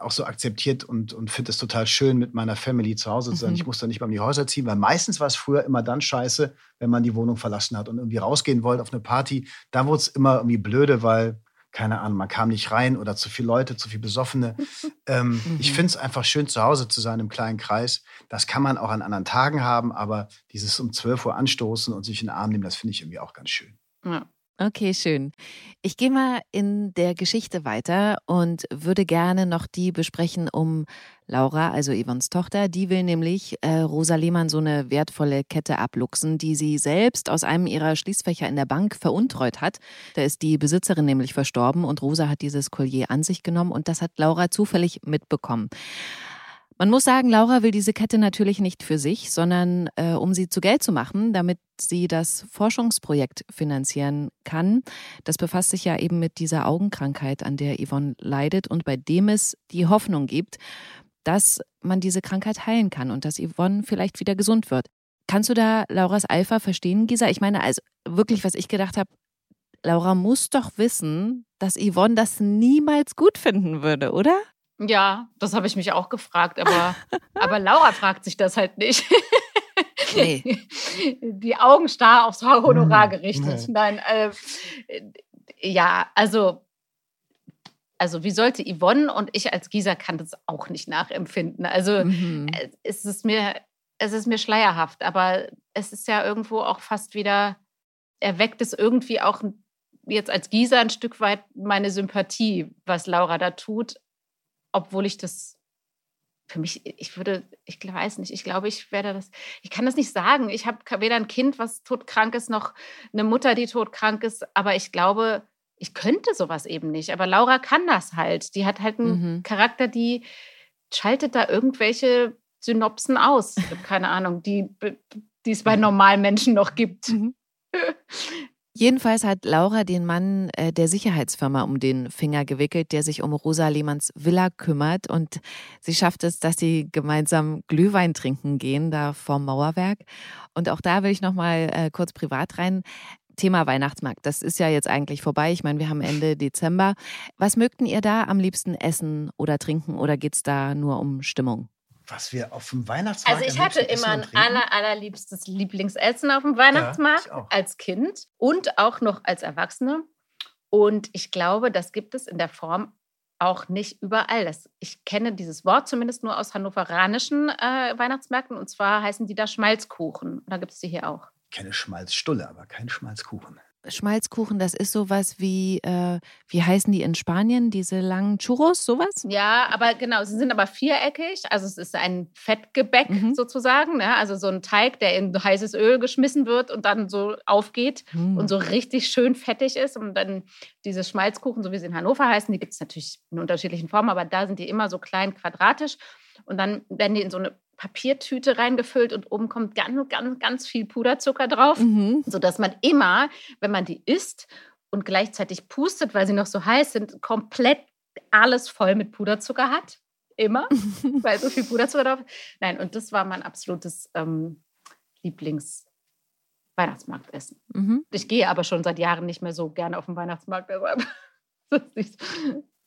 Speaker 3: auch so akzeptiert und, und finde es total schön, mit meiner Family zu Hause zu sein. Mhm. Ich muss da nicht mal um die Häuser ziehen, weil meistens war es früher immer dann scheiße, wenn man die Wohnung verlassen hat und irgendwie rausgehen wollte auf eine Party. Da wurde es immer irgendwie blöde, weil, keine Ahnung, man kam nicht rein oder zu viele Leute, zu viele Besoffene. ähm, mhm. Ich finde es einfach schön, zu Hause zu sein im kleinen Kreis. Das kann man auch an anderen Tagen haben, aber dieses um 12 Uhr anstoßen und sich in den Arm nehmen, das finde ich irgendwie auch ganz schön.
Speaker 1: Ja. Okay, schön. Ich gehe mal in der Geschichte weiter und würde gerne noch die besprechen um Laura, also Yvonnes Tochter. Die will nämlich äh, Rosa Lehmann so eine wertvolle Kette abluchsen, die sie selbst aus einem ihrer Schließfächer in der Bank veruntreut hat. Da ist die Besitzerin nämlich verstorben und Rosa hat dieses Collier an sich genommen und das hat Laura zufällig mitbekommen. Man muss sagen, Laura will diese Kette natürlich nicht für sich, sondern äh, um sie zu Geld zu machen, damit sie das Forschungsprojekt finanzieren kann. Das befasst sich ja eben mit dieser Augenkrankheit, an der Yvonne leidet und bei dem es die Hoffnung gibt, dass man diese Krankheit heilen kann und dass Yvonne vielleicht wieder gesund wird. Kannst du da Lauras Alpha verstehen, Gisa? Ich meine, also wirklich, was ich gedacht habe, Laura muss doch wissen, dass Yvonne das niemals gut finden würde, oder?
Speaker 2: Ja, das habe ich mich auch gefragt, aber, aber Laura fragt sich das halt nicht. Nee. Die Augen starr aufs Honorar hm, gerichtet. Nein, äh, ja, also, also wie sollte Yvonne und ich als Gisa kann das auch nicht nachempfinden. Also mhm. Äh, es ist mir, es ist mir schleierhaft, aber es ist ja irgendwo auch fast wieder, erweckt es irgendwie auch jetzt als Gisa ein Stück weit meine Sympathie, was Laura da tut obwohl ich das für mich, ich würde, ich weiß nicht, ich glaube, ich werde das, ich kann das nicht sagen. Ich habe weder ein Kind, was todkrank ist, noch eine Mutter, die todkrank ist, aber ich glaube, ich könnte sowas eben nicht. Aber Laura kann das halt. Die hat halt einen mhm. Charakter, die schaltet da irgendwelche Synopsen aus. Keine Ahnung, die, die es bei normalen Menschen noch gibt. Mhm.
Speaker 1: Jedenfalls hat Laura den Mann äh, der Sicherheitsfirma um den Finger gewickelt, der sich um Rosa Lehmanns Villa kümmert. Und sie schafft es, dass sie gemeinsam Glühwein trinken gehen, da vorm Mauerwerk. Und auch da will ich nochmal äh, kurz privat rein. Thema Weihnachtsmarkt, das ist ja jetzt eigentlich vorbei. Ich meine, wir haben Ende Dezember. Was mögten ihr da am liebsten essen oder trinken oder geht es da nur um Stimmung?
Speaker 3: Was wir auf dem Weihnachtsmarkt.
Speaker 2: Also ich hatte immer ein aller, allerliebstes Lieblingsessen auf dem Weihnachtsmarkt ja, als Kind und auch noch als Erwachsene. Und ich glaube, das gibt es in der Form auch nicht überall. Das, ich kenne dieses Wort zumindest nur aus hannoveranischen äh, Weihnachtsmärkten und zwar heißen die da Schmalzkuchen. Da gibt es die hier auch.
Speaker 3: Ich kenne Schmalzstulle, aber kein Schmalzkuchen.
Speaker 1: Schmalzkuchen, das ist sowas wie, äh, wie heißen die in Spanien, diese langen Churros, sowas?
Speaker 2: Ja, aber genau, sie sind aber viereckig. Also es ist ein Fettgebäck mhm. sozusagen. Ne? Also so ein Teig, der in heißes Öl geschmissen wird und dann so aufgeht mhm. und so richtig schön fettig ist. Und dann diese Schmalzkuchen, so wie sie in Hannover heißen, die gibt es natürlich in unterschiedlichen Formen, aber da sind die immer so klein quadratisch. Und dann werden die in so eine Papiertüte reingefüllt und oben kommt ganz, ganz, ganz viel Puderzucker drauf, mhm. sodass man immer, wenn man die isst und gleichzeitig pustet, weil sie noch so heiß sind, komplett alles voll mit Puderzucker hat. Immer, weil so viel Puderzucker drauf ist. Nein, und das war mein absolutes ähm, Lieblings- Weihnachtsmarktessen. Mhm. Ich gehe aber schon seit Jahren nicht mehr so gerne auf den Weihnachtsmarkt.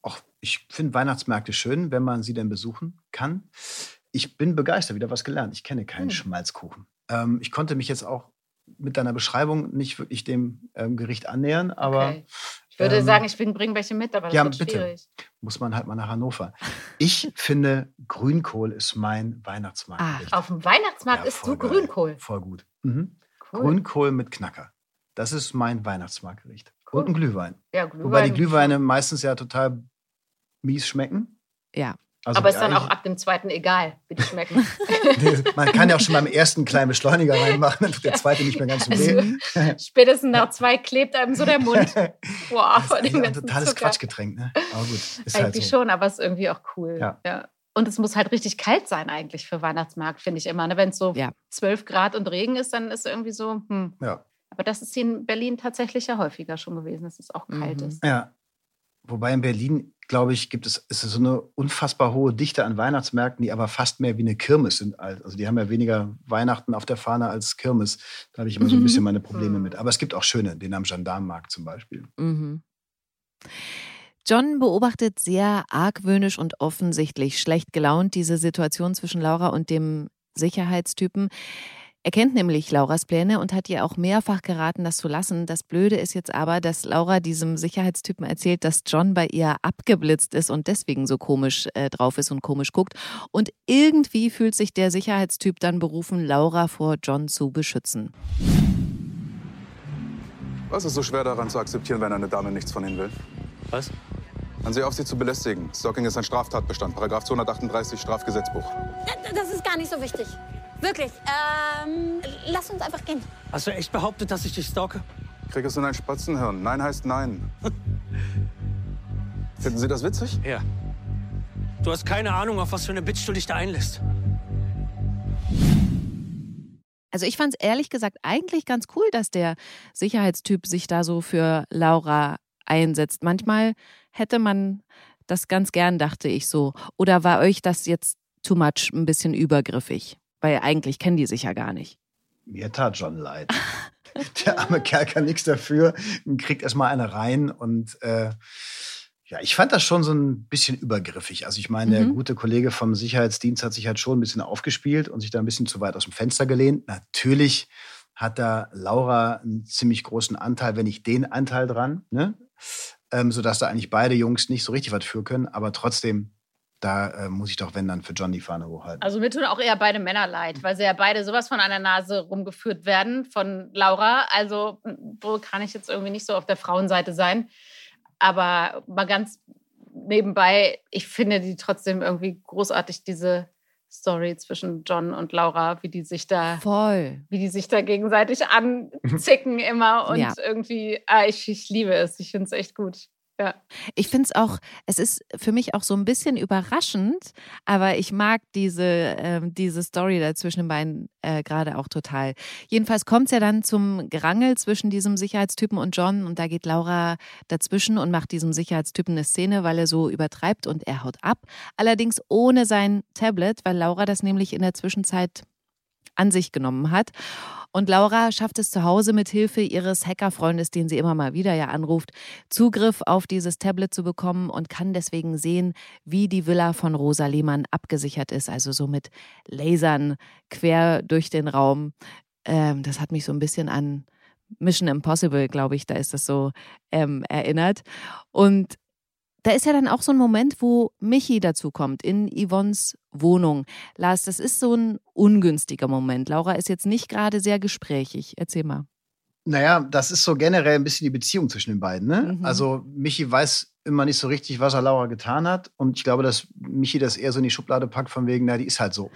Speaker 3: Auch ich finde Weihnachtsmärkte schön, wenn man sie denn besuchen kann ich bin begeistert, wieder was gelernt. Ich kenne keinen hm. Schmalzkuchen. Ähm, ich konnte mich jetzt auch mit deiner Beschreibung nicht wirklich dem ähm, Gericht annähern, aber. Okay.
Speaker 2: Ich würde ähm, sagen, ich bringe welche mit, aber das ja, wird bitte. schwierig.
Speaker 3: Muss man halt mal nach Hannover. Ich finde, Grünkohl ist mein Weihnachtsmarkt.
Speaker 2: Ah, auf dem Weihnachtsmarkt ja, isst du geil. Grünkohl.
Speaker 3: Voll gut. Mhm. Cool. Grünkohl mit Knacker. Das ist mein Weihnachtsmarktgericht. Cool. Und ein Glühwein. Ja, Glühwein. Wobei die Glühweine meistens ja total mies schmecken.
Speaker 1: Ja.
Speaker 2: Also aber ist dann auch ab dem zweiten egal, wie die schmecken.
Speaker 3: Man kann ja auch schon beim ersten kleinen Beschleuniger reinmachen, dann tut der zweite nicht mehr ganz so weh.
Speaker 2: Also, spätestens nach zwei klebt einem so der Mund. Wow,
Speaker 3: das ist ein totales Zucker. Quatschgetränk, ne? Aber gut,
Speaker 2: ist halt eigentlich halt so. schon, aber es ist irgendwie auch cool. Ja. ja. Und es muss halt richtig kalt sein eigentlich für Weihnachtsmarkt, finde ich immer. Ne? Wenn es so ja. 12 Grad und Regen ist, dann ist es irgendwie so, hm. Ja. Aber das ist hier in Berlin tatsächlich ja häufiger schon gewesen, dass es auch kalt mhm. ist.
Speaker 3: Ja. Wobei in Berlin glaube ich, gibt es, ist so eine unfassbar hohe Dichte an Weihnachtsmärkten, die aber fast mehr wie eine Kirmes sind. Also die haben ja weniger Weihnachten auf der Fahne als Kirmes. Da habe ich immer so ein bisschen meine Probleme mhm. mit. Aber es gibt auch schöne, den am Gendarmenmarkt zum Beispiel. Mhm.
Speaker 1: John beobachtet sehr argwöhnisch und offensichtlich schlecht gelaunt diese Situation zwischen Laura und dem Sicherheitstypen. Er kennt nämlich Lauras Pläne und hat ihr auch mehrfach geraten, das zu lassen. Das Blöde ist jetzt aber, dass Laura diesem Sicherheitstypen erzählt, dass John bei ihr abgeblitzt ist und deswegen so komisch äh, drauf ist und komisch guckt. Und irgendwie fühlt sich der Sicherheitstyp dann berufen, Laura vor John zu beschützen.
Speaker 7: Was ist so schwer daran zu akzeptieren, wenn eine Dame nichts von Ihnen will?
Speaker 8: Was?
Speaker 7: An sie auf, sie zu belästigen. Stalking ist ein Straftatbestand, Paragraph 238 Strafgesetzbuch.
Speaker 9: Das ist gar nicht so wichtig. Wirklich. Ähm, lass uns einfach gehen.
Speaker 8: Hast du echt behauptet, dass ich dich stalke?
Speaker 7: Krieg es in ein Spatzenhirn. Nein heißt nein. Finden Sie das witzig?
Speaker 8: Ja. Du hast keine Ahnung, auf was für eine Bitch du dich da einlässt.
Speaker 1: Also ich fand es ehrlich gesagt eigentlich ganz cool, dass der Sicherheitstyp sich da so für Laura einsetzt. Manchmal hätte man das ganz gern, dachte ich so. Oder war euch das jetzt too much, ein bisschen übergriffig? Weil eigentlich kennen die sich ja gar nicht.
Speaker 3: Mir tat John leid. Der arme Kerl kann nichts dafür, kriegt erstmal eine rein und äh, ja, ich fand das schon so ein bisschen übergriffig. Also ich meine, mhm. der gute Kollege vom Sicherheitsdienst hat sich halt schon ein bisschen aufgespielt und sich da ein bisschen zu weit aus dem Fenster gelehnt. Natürlich hat da Laura einen ziemlich großen Anteil, wenn nicht den Anteil dran, ne? ähm, sodass da eigentlich beide Jungs nicht so richtig was für können. Aber trotzdem da äh, muss ich doch, wenn dann, für John die Fahne hochhalten.
Speaker 2: Also mir tun auch eher beide Männer leid, weil sie ja beide sowas von einer Nase rumgeführt werden von Laura. Also wo kann ich jetzt irgendwie nicht so auf der Frauenseite sein. Aber mal ganz nebenbei, ich finde die trotzdem irgendwie großartig, diese Story zwischen John und Laura, wie die sich da
Speaker 1: voll,
Speaker 2: wie die sich da gegenseitig anzicken immer und ja. irgendwie, ah, ich, ich liebe es, ich finde es echt gut. Ja.
Speaker 1: Ich finde es auch, es ist für mich auch so ein bisschen überraschend, aber ich mag diese, äh, diese Story da zwischen den beiden äh, gerade auch total. Jedenfalls kommt es ja dann zum Gerangel zwischen diesem Sicherheitstypen und John und da geht Laura dazwischen und macht diesem Sicherheitstypen eine Szene, weil er so übertreibt und er haut ab. Allerdings ohne sein Tablet, weil Laura das nämlich in der Zwischenzeit an sich genommen hat. Und Laura schafft es zu Hause mit Hilfe ihres Hackerfreundes, den sie immer mal wieder ja anruft, Zugriff auf dieses Tablet zu bekommen und kann deswegen sehen, wie die Villa von Rosa Lehmann abgesichert ist, also so mit Lasern quer durch den Raum. Ähm, das hat mich so ein bisschen an Mission Impossible, glaube ich, da ist das so ähm, erinnert. Und da ist ja dann auch so ein Moment, wo Michi dazukommt in Yvonnes Wohnung. Lars, das ist so ein ungünstiger Moment. Laura ist jetzt nicht gerade sehr gesprächig. Erzähl mal.
Speaker 3: Naja, das ist so generell ein bisschen die Beziehung zwischen den beiden. Ne? Mhm. Also Michi weiß immer nicht so richtig, was er Laura getan hat. Und ich glaube, dass Michi das eher so in die Schublade packt, von wegen, na, die ist halt so.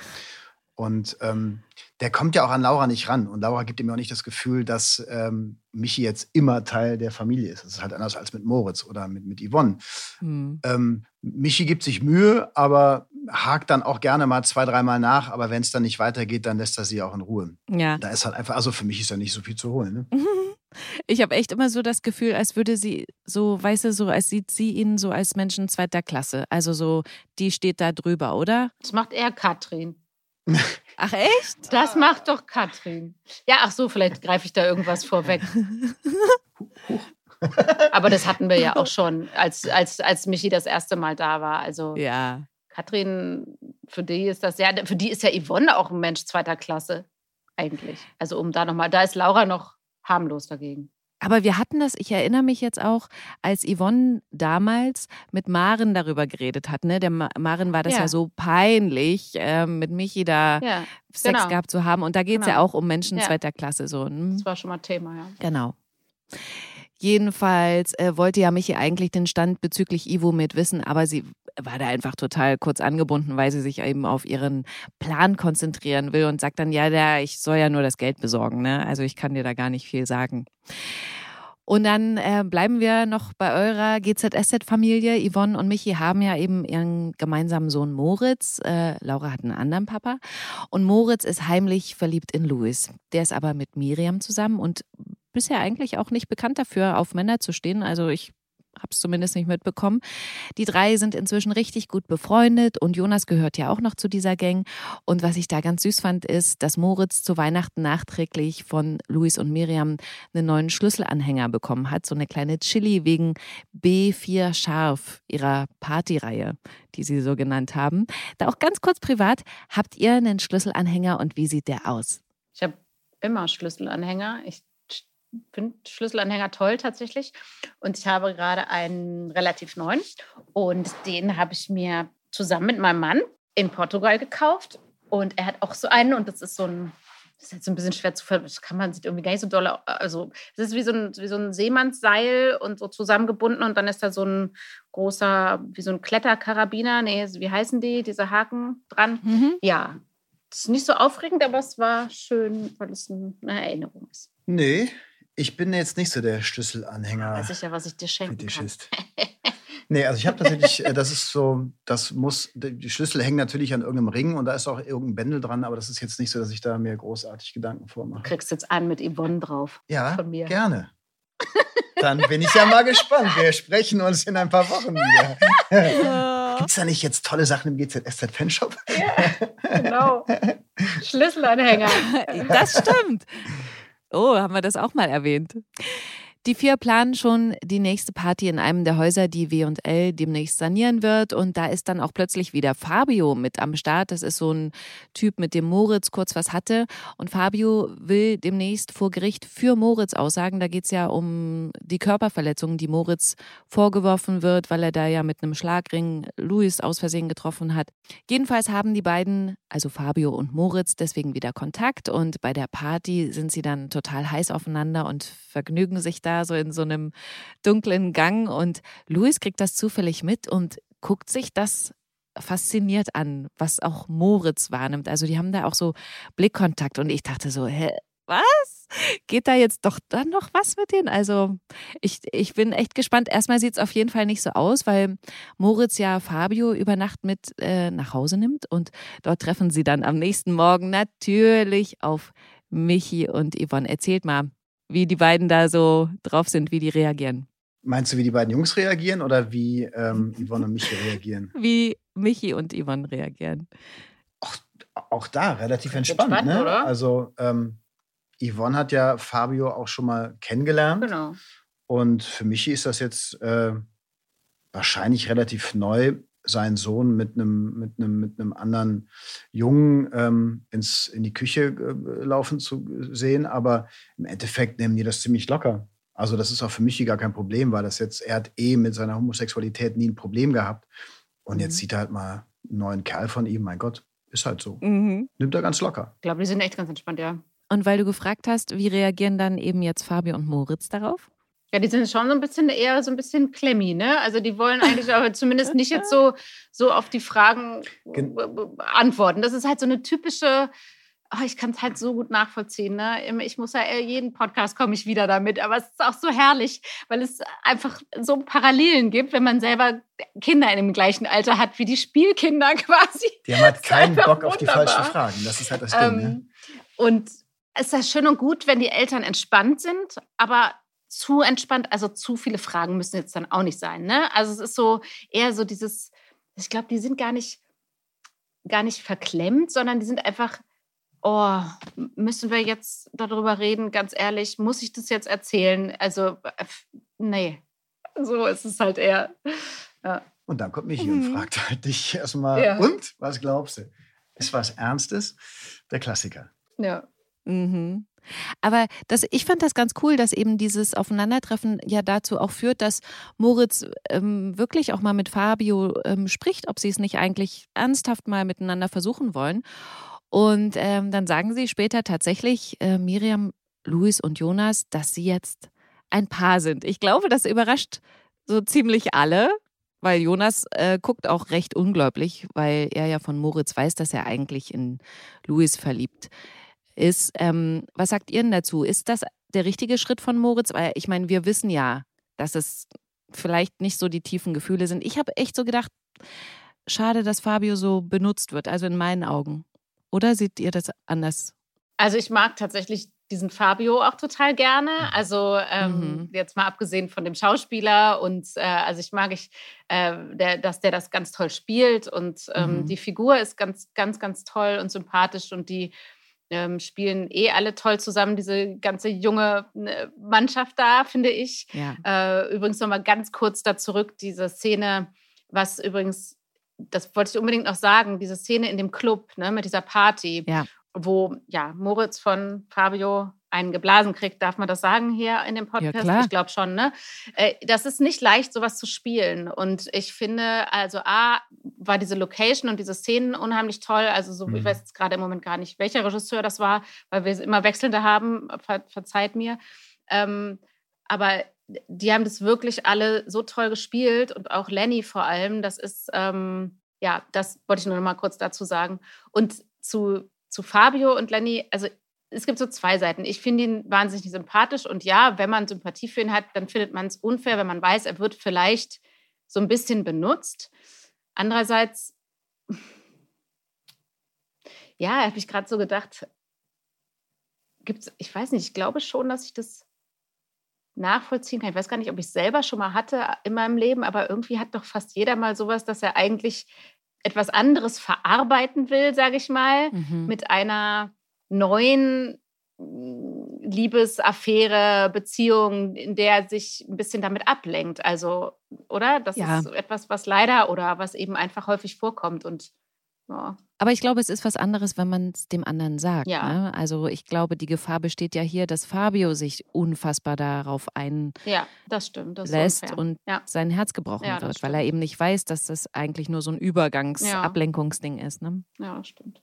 Speaker 3: Und ähm, der kommt ja auch an Laura nicht ran. Und Laura gibt ihm auch nicht das Gefühl, dass ähm, Michi jetzt immer Teil der Familie ist. Das ist halt anders als mit Moritz oder mit, mit Yvonne. Mhm. Ähm, Michi gibt sich Mühe, aber hakt dann auch gerne mal zwei, dreimal nach. Aber wenn es dann nicht weitergeht, dann lässt er sie auch in Ruhe.
Speaker 1: Ja.
Speaker 3: Da ist halt einfach, also für mich ist da nicht so viel zu holen. Ne?
Speaker 1: Ich habe echt immer so das Gefühl, als würde sie so, weißt du, so, als sieht sie ihn so als Menschen zweiter Klasse. Also so, die steht da drüber, oder?
Speaker 2: Das macht eher Katrin.
Speaker 1: Ach echt?
Speaker 2: Das macht doch Katrin. Ja, ach so, vielleicht greife ich da irgendwas vorweg. Aber das hatten wir ja auch schon, als, als, als Michi das erste Mal da war. Also
Speaker 1: ja.
Speaker 2: Katrin, für die ist das ja, für die ist ja Yvonne auch ein Mensch zweiter Klasse, eigentlich. Also um da nochmal, da ist Laura noch harmlos dagegen.
Speaker 1: Aber wir hatten das, ich erinnere mich jetzt auch, als Yvonne damals mit Maren darüber geredet hat. Ne? Der Maren war das ja, ja so peinlich, äh, mit Michi da ja, Sex genau. gehabt zu haben. Und da geht es genau. ja auch um Menschen ja. zweiter Klasse. So.
Speaker 2: Hm? Das war schon mal Thema, ja.
Speaker 1: Genau. Jedenfalls äh, wollte ja Michi eigentlich den Stand bezüglich Ivo mit wissen, aber sie war da einfach total kurz angebunden, weil sie sich eben auf ihren Plan konzentrieren will und sagt dann, ja, der, ich soll ja nur das Geld besorgen, ne? Also ich kann dir da gar nicht viel sagen. Und dann äh, bleiben wir noch bei eurer GZSZ-Familie. Yvonne und Michi haben ja eben ihren gemeinsamen Sohn Moritz. Äh, Laura hat einen anderen Papa. Und Moritz ist heimlich verliebt in Louis. Der ist aber mit Miriam zusammen und bisher eigentlich auch nicht bekannt dafür, auf Männer zu stehen. Also ich habe es zumindest nicht mitbekommen. Die drei sind inzwischen richtig gut befreundet und Jonas gehört ja auch noch zu dieser Gang. Und was ich da ganz süß fand, ist, dass Moritz zu Weihnachten nachträglich von Luis und Miriam einen neuen Schlüsselanhänger bekommen hat. So eine kleine Chili wegen B4 Scharf, ihrer Partyreihe, die sie so genannt haben. Da auch ganz kurz privat, habt ihr einen Schlüsselanhänger und wie sieht der aus?
Speaker 2: Ich habe immer Schlüsselanhänger. Ich finde Schlüsselanhänger toll tatsächlich. Und ich habe gerade einen relativ neuen. Und den habe ich mir zusammen mit meinem Mann in Portugal gekauft. Und er hat auch so einen. Und das ist so ein, das ist jetzt so ein bisschen schwer zu das kann man sich irgendwie gar nicht so doll. Also, es ist wie so, ein, wie so ein Seemannsseil und so zusammengebunden. Und dann ist da so ein großer, wie so ein Kletterkarabiner. Nee, wie heißen die? Diese Haken dran. Mhm. Ja. Das ist nicht so aufregend, aber es war schön, weil es eine Erinnerung ist.
Speaker 3: Nee, ich bin jetzt nicht so der Schlüsselanhänger.
Speaker 2: Weiß ich ja, was ich dir schenken Fetischist. kann.
Speaker 3: nee, also ich habe tatsächlich, äh, das ist so, das muss, die Schlüssel hängen natürlich an irgendeinem Ring und da ist auch irgendein Bändel dran, aber das ist jetzt nicht so, dass ich da mir großartig Gedanken vormache.
Speaker 2: Du kriegst jetzt einen mit Yvonne drauf.
Speaker 3: Ja, von mir. gerne. Dann bin ich ja mal gespannt. Wir sprechen uns in ein paar Wochen wieder. Gibt es da nicht jetzt tolle Sachen im GZSZ-Fanshop?
Speaker 2: Ja, genau. Schlüsselanhänger.
Speaker 1: Das stimmt. Oh, haben wir das auch mal erwähnt. Die vier planen schon die nächste Party in einem der Häuser, die W&L demnächst sanieren wird. Und da ist dann auch plötzlich wieder Fabio mit am Start. Das ist so ein Typ, mit dem Moritz kurz was hatte. Und Fabio will demnächst vor Gericht für Moritz aussagen. Da geht es ja um die Körperverletzung, die Moritz vorgeworfen wird, weil er da ja mit einem Schlagring Luis aus Versehen getroffen hat. Jedenfalls haben die beiden, also Fabio und Moritz, deswegen wieder Kontakt. Und bei der Party sind sie dann total heiß aufeinander und vergnügen sich da so in so einem dunklen Gang und Luis kriegt das zufällig mit und guckt sich das fasziniert an, was auch Moritz wahrnimmt. Also die haben da auch so Blickkontakt und ich dachte so, hä, was? Geht da jetzt doch dann noch was mit denen? Also ich, ich bin echt gespannt. Erstmal sieht es auf jeden Fall nicht so aus, weil Moritz ja Fabio über Nacht mit äh, nach Hause nimmt und dort treffen sie dann am nächsten Morgen natürlich auf Michi und Yvonne. Erzählt mal, wie die beiden da so drauf sind, wie die reagieren.
Speaker 3: Meinst du, wie die beiden Jungs reagieren oder wie ähm, Yvonne und Michi reagieren?
Speaker 1: Wie Michi und Yvonne reagieren.
Speaker 3: Auch, auch da relativ entspannt, entspannt ne? Oder? Also ähm, Yvonne hat ja Fabio auch schon mal kennengelernt.
Speaker 2: Genau.
Speaker 3: Und für Michi ist das jetzt äh, wahrscheinlich relativ neu, seinen Sohn mit einem, mit einem, mit einem anderen Jungen ähm, ins, in die Küche äh, laufen zu sehen. Aber im Endeffekt nehmen die das ziemlich locker. Also das ist auch für mich gar kein Problem, weil das jetzt, er hat eh mit seiner Homosexualität nie ein Problem gehabt. Und jetzt mhm. sieht er halt mal einen neuen Kerl von ihm, mein Gott, ist halt so. Mhm. Nimmt er ganz locker.
Speaker 2: Ich glaube, die sind echt ganz entspannt, ja.
Speaker 1: Und weil du gefragt hast, wie reagieren dann eben jetzt Fabio und Moritz darauf?
Speaker 2: Ja, die sind schon so ein bisschen eher so ein bisschen klemmi, ne? Also die wollen eigentlich aber zumindest nicht jetzt so, so auf die Fragen Gen antworten. Das ist halt so eine typische, oh, ich kann es halt so gut nachvollziehen. Ne? Ich muss ja jeden Podcast komme ich wieder damit, aber es ist auch so herrlich, weil es einfach so Parallelen gibt, wenn man selber Kinder in dem gleichen Alter hat wie die Spielkinder quasi.
Speaker 3: Die haben halt keinen Bock wunderbar. auf die falschen Fragen. Das ist halt das Ding. Ähm, ne?
Speaker 2: Und es ist ja schön und gut, wenn die Eltern entspannt sind, aber zu entspannt, also zu viele Fragen müssen jetzt dann auch nicht sein. Ne? Also es ist so eher so dieses, ich glaube, die sind gar nicht, gar nicht verklemmt, sondern die sind einfach, oh, müssen wir jetzt darüber reden, ganz ehrlich, muss ich das jetzt erzählen? Also, nee, so ist es halt eher. Ja.
Speaker 3: Und dann kommt Michi mhm. und fragt halt dich erstmal, ja. und, was glaubst du? Ist was Ernstes? Der Klassiker.
Speaker 2: Ja.
Speaker 1: Mhm. Aber das, ich fand das ganz cool, dass eben dieses Aufeinandertreffen ja dazu auch führt, dass Moritz ähm, wirklich auch mal mit Fabio ähm, spricht, ob sie es nicht eigentlich ernsthaft mal miteinander versuchen wollen. Und ähm, dann sagen sie später tatsächlich, äh, Miriam, Luis und Jonas, dass sie jetzt ein Paar sind. Ich glaube, das überrascht so ziemlich alle, weil Jonas äh, guckt auch recht ungläubig, weil er ja von Moritz weiß, dass er eigentlich in Luis verliebt ist. Ähm, was sagt ihr denn dazu? Ist das der richtige Schritt von Moritz? Weil ich meine, wir wissen ja, dass es vielleicht nicht so die tiefen Gefühle sind. Ich habe echt so gedacht, schade, dass Fabio so benutzt wird, also in meinen Augen. Oder seht ihr das anders?
Speaker 2: Also ich mag tatsächlich diesen Fabio auch total gerne. Also ähm, mhm. jetzt mal abgesehen von dem Schauspieler und äh, also ich mag ich, äh, der, dass der das ganz toll spielt und ähm, mhm. die Figur ist ganz, ganz, ganz toll und sympathisch und die ähm, spielen eh alle toll zusammen, diese ganze junge ne, Mannschaft da, finde ich. Ja. Äh, übrigens nochmal ganz kurz da zurück, diese Szene, was übrigens, das wollte ich unbedingt noch sagen, diese Szene in dem Club ne, mit dieser Party, ja. wo ja Moritz von Fabio einen geblasen kriegt, darf man das sagen hier in dem Podcast? Ja, ich glaube schon, ne? Äh, das ist nicht leicht, sowas zu spielen. Und ich finde, also A, war diese Location und diese Szenen unheimlich toll. Also so, mhm. ich weiß jetzt gerade im Moment gar nicht, welcher Regisseur das war, weil wir immer wechselnde haben, ver verzeiht mir. Ähm, aber die haben das wirklich alle so toll gespielt und auch Lenny vor allem. Das ist, ähm, ja, das wollte ich nur noch mal kurz dazu sagen. Und zu, zu Fabio und Lenny, also es gibt so zwei Seiten. Ich finde ihn wahnsinnig sympathisch und ja, wenn man Sympathie für ihn hat, dann findet man es unfair, wenn man weiß, er wird vielleicht so ein bisschen benutzt. Andererseits, ja, habe ich gerade so gedacht, gibt's, ich weiß nicht, ich glaube schon, dass ich das nachvollziehen kann. Ich weiß gar nicht, ob ich es selber schon mal hatte in meinem Leben, aber irgendwie hat doch fast jeder mal sowas, dass er eigentlich etwas anderes verarbeiten will, sage ich mal, mhm. mit einer neuen hm, Liebesaffäre, Beziehung, in der er sich ein bisschen damit ablenkt. Also, oder? Das ja. ist etwas, was leider oder was eben einfach häufig vorkommt. Und ja.
Speaker 1: Aber ich glaube, es ist was anderes, wenn man es dem anderen sagt. Ja. Ne? Also ich glaube, die Gefahr besteht ja hier, dass Fabio sich unfassbar darauf einlässt
Speaker 2: ja, das stimmt, das
Speaker 1: und ja. sein Herz gebrochen wird, weil er eben nicht weiß, dass das eigentlich nur so ein Übergangsablenkungsding ist. Ne?
Speaker 2: Ja, stimmt.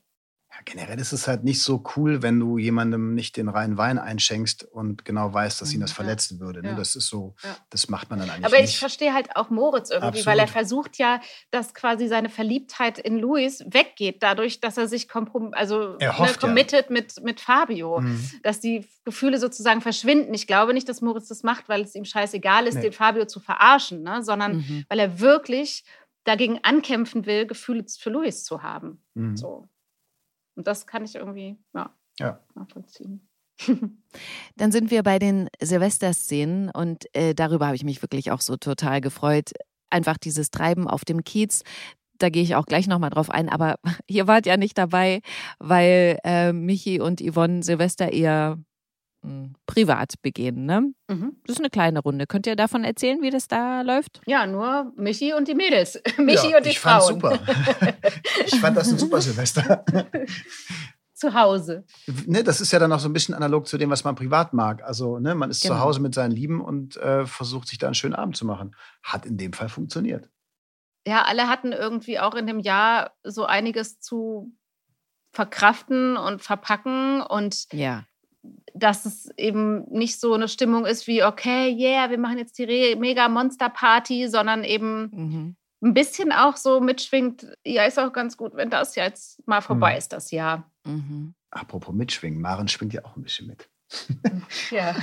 Speaker 3: Ja, generell ist es halt nicht so cool, wenn du jemandem nicht den reinen Wein einschenkst und genau weißt, dass ihn das mhm, verletzen würde. Ne? Ja. Das ist so, ja. das macht man dann eigentlich
Speaker 2: Aber
Speaker 3: nicht.
Speaker 2: Aber ich verstehe halt auch Moritz irgendwie, Absolut. weil er versucht ja, dass quasi seine Verliebtheit in Luis weggeht, dadurch, dass er sich also
Speaker 3: er ne, hofft,
Speaker 2: ne, committed ja. mit, mit Fabio. Mhm. Dass die Gefühle sozusagen verschwinden. Ich glaube nicht, dass Moritz das macht, weil es ihm scheißegal ist, nee. den Fabio zu verarschen, ne? sondern mhm. weil er wirklich dagegen ankämpfen will, Gefühle für Luis zu haben. Mhm. So. Und das kann ich irgendwie ja, ja. nachvollziehen.
Speaker 1: Dann sind wir bei den Silvesterszenen und äh, darüber habe ich mich wirklich auch so total gefreut. Einfach dieses Treiben auf dem Kiez. Da gehe ich auch gleich nochmal drauf ein, aber ihr wart ja nicht dabei, weil äh, Michi und Yvonne Silvester eher privat begehen. Ne? Mhm. Das ist eine kleine Runde. Könnt ihr davon erzählen, wie das da läuft?
Speaker 2: Ja, nur Michi und die Mädels. Michi ja, und die ich Frauen.
Speaker 3: Fand super. ich fand das ein super Silvester.
Speaker 2: zu Hause.
Speaker 3: Ne, das ist ja dann auch so ein bisschen analog zu dem, was man privat mag. Also ne, man ist genau. zu Hause mit seinen Lieben und äh, versucht sich da einen schönen Abend zu machen. Hat in dem Fall funktioniert.
Speaker 2: Ja, alle hatten irgendwie auch in dem Jahr so einiges zu verkraften und verpacken und
Speaker 1: ja
Speaker 2: dass es eben nicht so eine Stimmung ist wie, okay, yeah, wir machen jetzt die mega Monster-Party, sondern eben mhm. ein bisschen auch so mitschwingt, ja, ist auch ganz gut, wenn das jetzt mal vorbei mhm. ist, das Jahr.
Speaker 3: Mhm. Apropos mitschwingen, Maren schwingt ja auch ein bisschen mit.
Speaker 2: ja.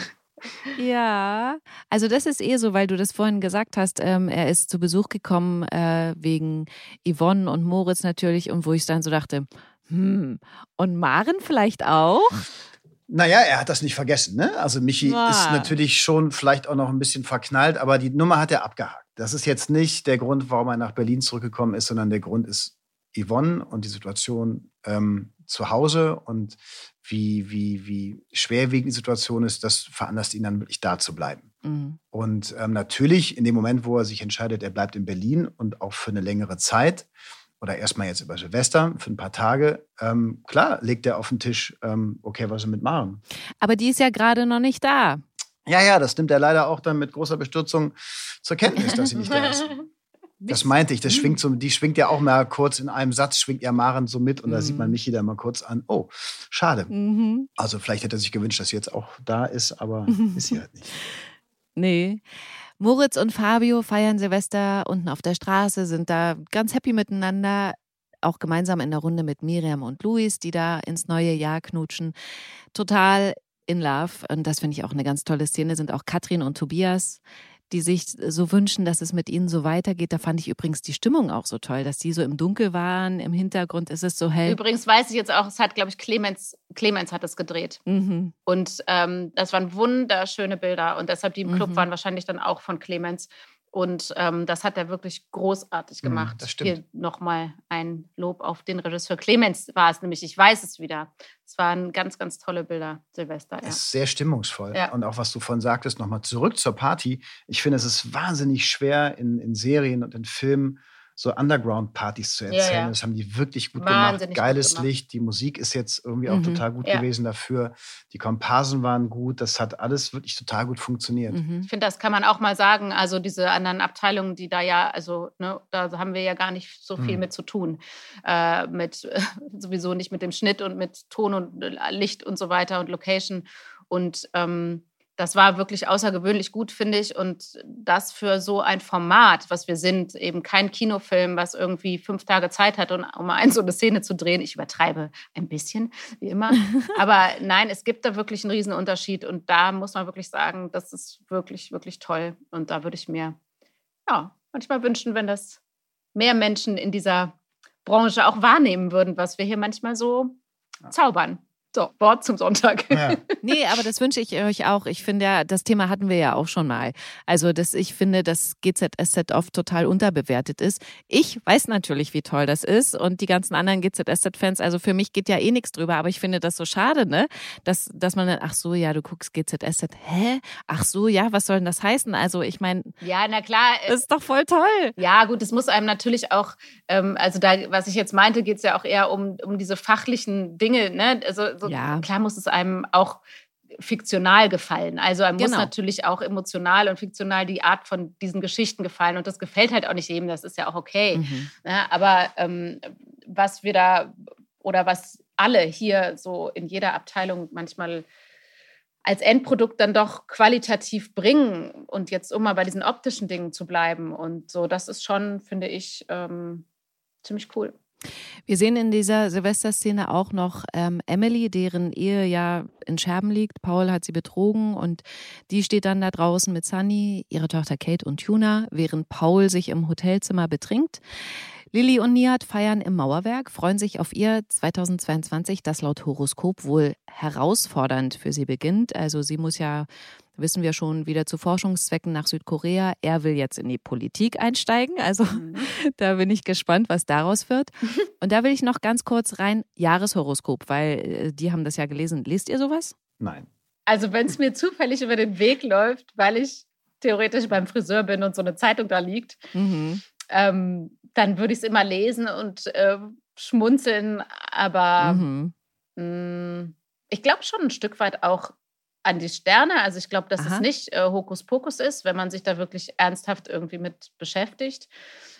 Speaker 1: Ja, also das ist eh so, weil du das vorhin gesagt hast, ähm, er ist zu Besuch gekommen äh, wegen Yvonne und Moritz natürlich und wo ich dann so dachte, hm, und Maren vielleicht auch?
Speaker 3: Naja, er hat das nicht vergessen, ne? Also Michi ah. ist natürlich schon vielleicht auch noch ein bisschen verknallt, aber die Nummer hat er abgehakt. Das ist jetzt nicht der Grund, warum er nach Berlin zurückgekommen ist, sondern der Grund ist Yvonne und die Situation ähm, zu Hause und wie, wie, wie schwerwiegend die Situation ist, das veranlasst ihn dann wirklich da zu bleiben. Mhm. Und ähm, natürlich in dem Moment, wo er sich entscheidet, er bleibt in Berlin und auch für eine längere Zeit oder erstmal jetzt über Silvester für ein paar Tage, ähm, klar, legt er auf den Tisch, ähm, okay, was wir mit machen.
Speaker 1: Aber die ist ja gerade noch nicht da.
Speaker 3: Ja, ja, das nimmt er leider auch dann mit großer Bestürzung zur Kenntnis, dass sie nicht da ist. Das meinte ich, das schwingt so, die schwingt ja auch mal kurz in einem Satz, schwingt ja Maren so mit und mhm. da sieht man mhm. Michi da mal kurz an. Oh, schade. Mhm. Also vielleicht hätte er sich gewünscht, dass sie jetzt auch da ist, aber ist sie halt nicht.
Speaker 1: Nee. Moritz und Fabio feiern Silvester unten auf der Straße, sind da ganz happy miteinander. Auch gemeinsam in der Runde mit Miriam und Luis, die da ins neue Jahr knutschen. Total in Love. Und das finde ich auch eine ganz tolle Szene, sind auch Katrin und Tobias, die sich so wünschen, dass es mit ihnen so weitergeht. Da fand ich übrigens die Stimmung auch so toll, dass die so im Dunkel waren. Im Hintergrund ist es so hell.
Speaker 2: Übrigens weiß ich jetzt auch, es hat, glaube ich, Clemens, Clemens hat es gedreht. Mhm. Und ähm, das waren wunderschöne Bilder. Und deshalb, die im Club mhm. waren wahrscheinlich dann auch von Clemens. Und ähm, das hat er wirklich großartig mhm, gemacht.
Speaker 3: das stimmt. Hier
Speaker 2: nochmal ein Lob auf den Regisseur Clemens war es nämlich. Ich weiß es wieder. Es waren ganz, ganz tolle Bilder, Silvester. Ja.
Speaker 3: Es ist sehr stimmungsvoll. Ja. Und auch was du von sagtest, nochmal zurück zur Party. Ich finde, es ist wahnsinnig schwer in, in Serien und in Filmen so Underground-Partys zu erzählen. Ja, ja. Das haben die wirklich gut Wahnsinnig gemacht. Geiles gut gemacht. Licht. Die Musik ist jetzt irgendwie auch mhm. total gut ja. gewesen dafür. Die Komparsen waren gut. Das hat alles wirklich total gut funktioniert.
Speaker 2: Mhm. Ich finde, das kann man auch mal sagen. Also diese anderen Abteilungen, die da ja, also ne, da haben wir ja gar nicht so viel mhm. mit zu tun. Äh, mit sowieso nicht mit dem Schnitt und mit Ton und äh, Licht und so weiter und Location. Und ähm, das war wirklich außergewöhnlich gut, finde ich. Und das für so ein Format, was wir sind, eben kein Kinofilm, was irgendwie fünf Tage Zeit hat, um ein so eine Szene zu drehen. Ich übertreibe ein bisschen, wie immer. Aber nein, es gibt da wirklich einen Riesenunterschied. Und da muss man wirklich sagen, das ist wirklich, wirklich toll. Und da würde ich mir ja, manchmal wünschen, wenn das mehr Menschen in dieser Branche auch wahrnehmen würden, was wir hier manchmal so zaubern. So, Wort zum Sonntag. Ja.
Speaker 1: nee, aber das wünsche ich euch auch. Ich finde ja, das Thema hatten wir ja auch schon mal. Also, dass ich finde, dass GZSZ oft total unterbewertet ist. Ich weiß natürlich, wie toll das ist und die ganzen anderen GZSZ-Fans, also für mich geht ja eh nichts drüber, aber ich finde das so schade, ne? Dass, dass man dann, ach so, ja, du guckst GZSZ, hä? Ach so, ja, was soll denn das heißen? Also, ich meine.
Speaker 2: Ja, na klar.
Speaker 1: Äh, das ist doch voll toll.
Speaker 2: Ja, gut, es muss einem natürlich auch, ähm, also da, was ich jetzt meinte, geht es ja auch eher um, um diese fachlichen Dinge, ne? Also, so, ja. klar muss es einem auch fiktional gefallen. Also muss genau. natürlich auch emotional und fiktional die Art von diesen Geschichten gefallen. Und das gefällt halt auch nicht jedem, das ist ja auch okay. Mhm. Ja, ne? aber ähm, was wir da oder was alle hier so in jeder Abteilung manchmal als Endprodukt dann doch qualitativ bringen und jetzt um mal bei diesen optischen Dingen zu bleiben und so, das ist schon, finde ich, ähm, ziemlich cool.
Speaker 1: Wir sehen in dieser Silvesterszene auch noch ähm, Emily, deren Ehe ja in Scherben liegt. Paul hat sie betrogen und die steht dann da draußen mit Sunny, ihre Tochter Kate und Tuna, während Paul sich im Hotelzimmer betrinkt. Lilly und Nihat feiern im Mauerwerk, freuen sich auf ihr 2022, das laut Horoskop wohl herausfordernd für sie beginnt. Also sie muss ja wissen wir schon, wieder zu Forschungszwecken nach Südkorea. Er will jetzt in die Politik einsteigen. Also mhm. da bin ich gespannt, was daraus wird. Und da will ich noch ganz kurz rein Jahreshoroskop, weil äh, die haben das ja gelesen. Lest ihr sowas?
Speaker 3: Nein.
Speaker 2: Also wenn es mir zufällig über den Weg läuft, weil ich theoretisch beim Friseur bin und so eine Zeitung da liegt, mhm. ähm, dann würde ich es immer lesen und äh, schmunzeln. Aber mhm. mh, mm, ich glaube schon ein Stück weit auch an die Sterne. Also ich glaube, dass Aha. es nicht äh, Hokuspokus ist, wenn man sich da wirklich ernsthaft irgendwie mit beschäftigt.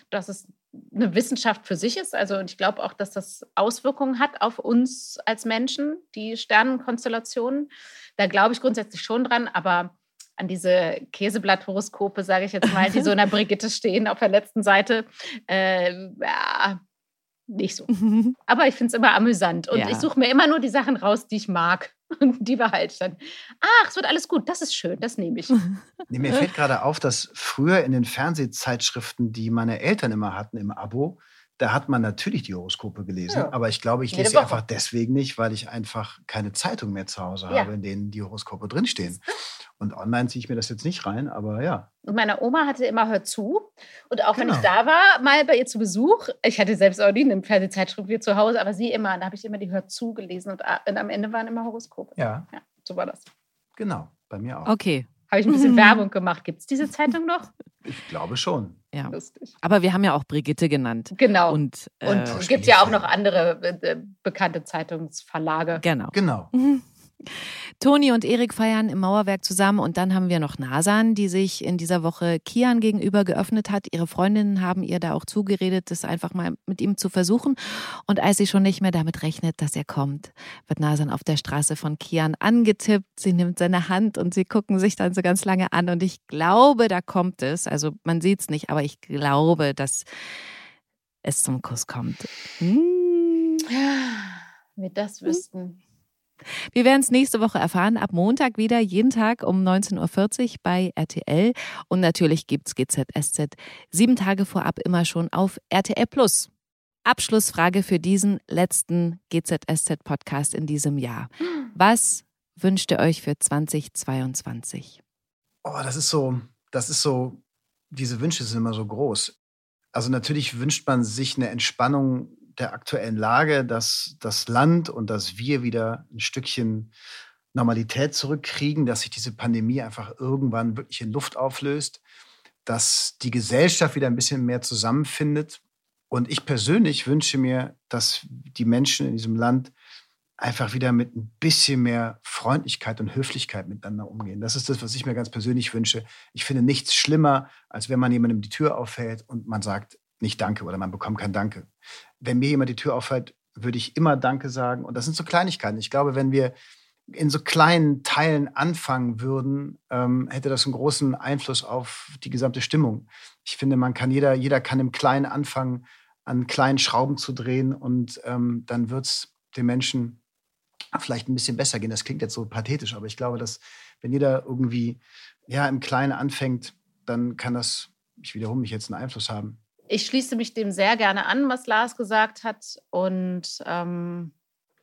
Speaker 2: dass es eine Wissenschaft für sich ist. Also ich glaube auch, dass das Auswirkungen hat auf uns als Menschen, die Sternenkonstellationen. Da glaube ich grundsätzlich schon dran, aber an diese Käseblatthoroskope, sage ich jetzt mal, die so in der Brigitte stehen auf der letzten Seite, äh, ja, nicht so. Aber ich finde es immer amüsant. Und ja. ich suche mir immer nur die Sachen raus, die ich mag. Und die behalte ich dann. Ach, es wird alles gut. Das ist schön. Das nehme ich.
Speaker 3: Nee, mir fällt gerade auf, dass früher in den Fernsehzeitschriften, die meine Eltern immer hatten im Abo, da hat man natürlich die Horoskope gelesen. Ja. Aber ich glaube, ich lese sie einfach deswegen nicht, weil ich einfach keine Zeitung mehr zu Hause ja. habe, in denen die Horoskope drinstehen. Und online ziehe ich mir das jetzt nicht rein, aber ja.
Speaker 2: Und meine Oma hatte immer Hör zu. Und auch genau. wenn ich da war, mal bei ihr zu Besuch, ich hatte selbst auch nie eine Fernsehzeitschrift wie zu Hause, aber sie immer, da habe ich immer die Hör zu gelesen und, und am Ende waren immer Horoskope.
Speaker 3: Ja.
Speaker 2: ja. So war das.
Speaker 3: Genau, bei mir auch.
Speaker 1: Okay.
Speaker 2: Habe ich ein bisschen Werbung gemacht. Gibt es diese Zeitung noch?
Speaker 3: Ich glaube schon.
Speaker 1: Ja. Lustig. Aber wir haben ja auch Brigitte genannt.
Speaker 2: Genau.
Speaker 1: Und,
Speaker 2: äh, und es gibt ja auch noch andere äh, bekannte Zeitungsverlage.
Speaker 1: Genau.
Speaker 3: Genau.
Speaker 1: Mhm. Toni und Erik feiern im Mauerwerk zusammen und dann haben wir noch Nasan, die sich in dieser Woche Kian gegenüber geöffnet hat. Ihre Freundinnen haben ihr da auch zugeredet, das einfach mal mit ihm zu versuchen. Und als sie schon nicht mehr damit rechnet, dass er kommt, wird Nasan auf der Straße von Kian angetippt. Sie nimmt seine Hand und sie gucken sich dann so ganz lange an. Und ich glaube, da kommt es. Also man sieht es nicht, aber ich glaube, dass es zum Kuss kommt.
Speaker 2: Hm. Wir das wüssten.
Speaker 1: Wir werden es nächste Woche erfahren. Ab Montag wieder, jeden Tag um 19.40 Uhr bei RTL. Und natürlich gibt es GZSZ sieben Tage vorab immer schon auf RTL Plus. Abschlussfrage für diesen letzten GZSZ-Podcast in diesem Jahr. Was wünscht ihr euch für 2022?
Speaker 3: Oh, das ist so, das ist so, diese Wünsche sind immer so groß. Also natürlich wünscht man sich eine Entspannung der aktuellen Lage, dass das Land und dass wir wieder ein Stückchen Normalität zurückkriegen, dass sich diese Pandemie einfach irgendwann wirklich in Luft auflöst, dass die Gesellschaft wieder ein bisschen mehr zusammenfindet. Und ich persönlich wünsche mir, dass die Menschen in diesem Land einfach wieder mit ein bisschen mehr Freundlichkeit und Höflichkeit miteinander umgehen. Das ist das, was ich mir ganz persönlich wünsche. Ich finde nichts schlimmer, als wenn man jemandem die Tür aufhält und man sagt nicht Danke oder man bekommt kein Danke wenn mir jemand die Tür aufhält, würde ich immer Danke sagen. Und das sind so Kleinigkeiten. Ich glaube, wenn wir in so kleinen Teilen anfangen würden, ähm, hätte das einen großen Einfluss auf die gesamte Stimmung. Ich finde, man kann jeder, jeder kann im Kleinen anfangen, an kleinen Schrauben zu drehen und ähm, dann wird es den Menschen vielleicht ein bisschen besser gehen. Das klingt jetzt so pathetisch, aber ich glaube, dass wenn jeder irgendwie ja im Kleinen anfängt, dann kann das, ich wiederhole mich jetzt, einen Einfluss haben
Speaker 2: ich schließe mich dem sehr gerne an, was Lars gesagt hat. Und ähm,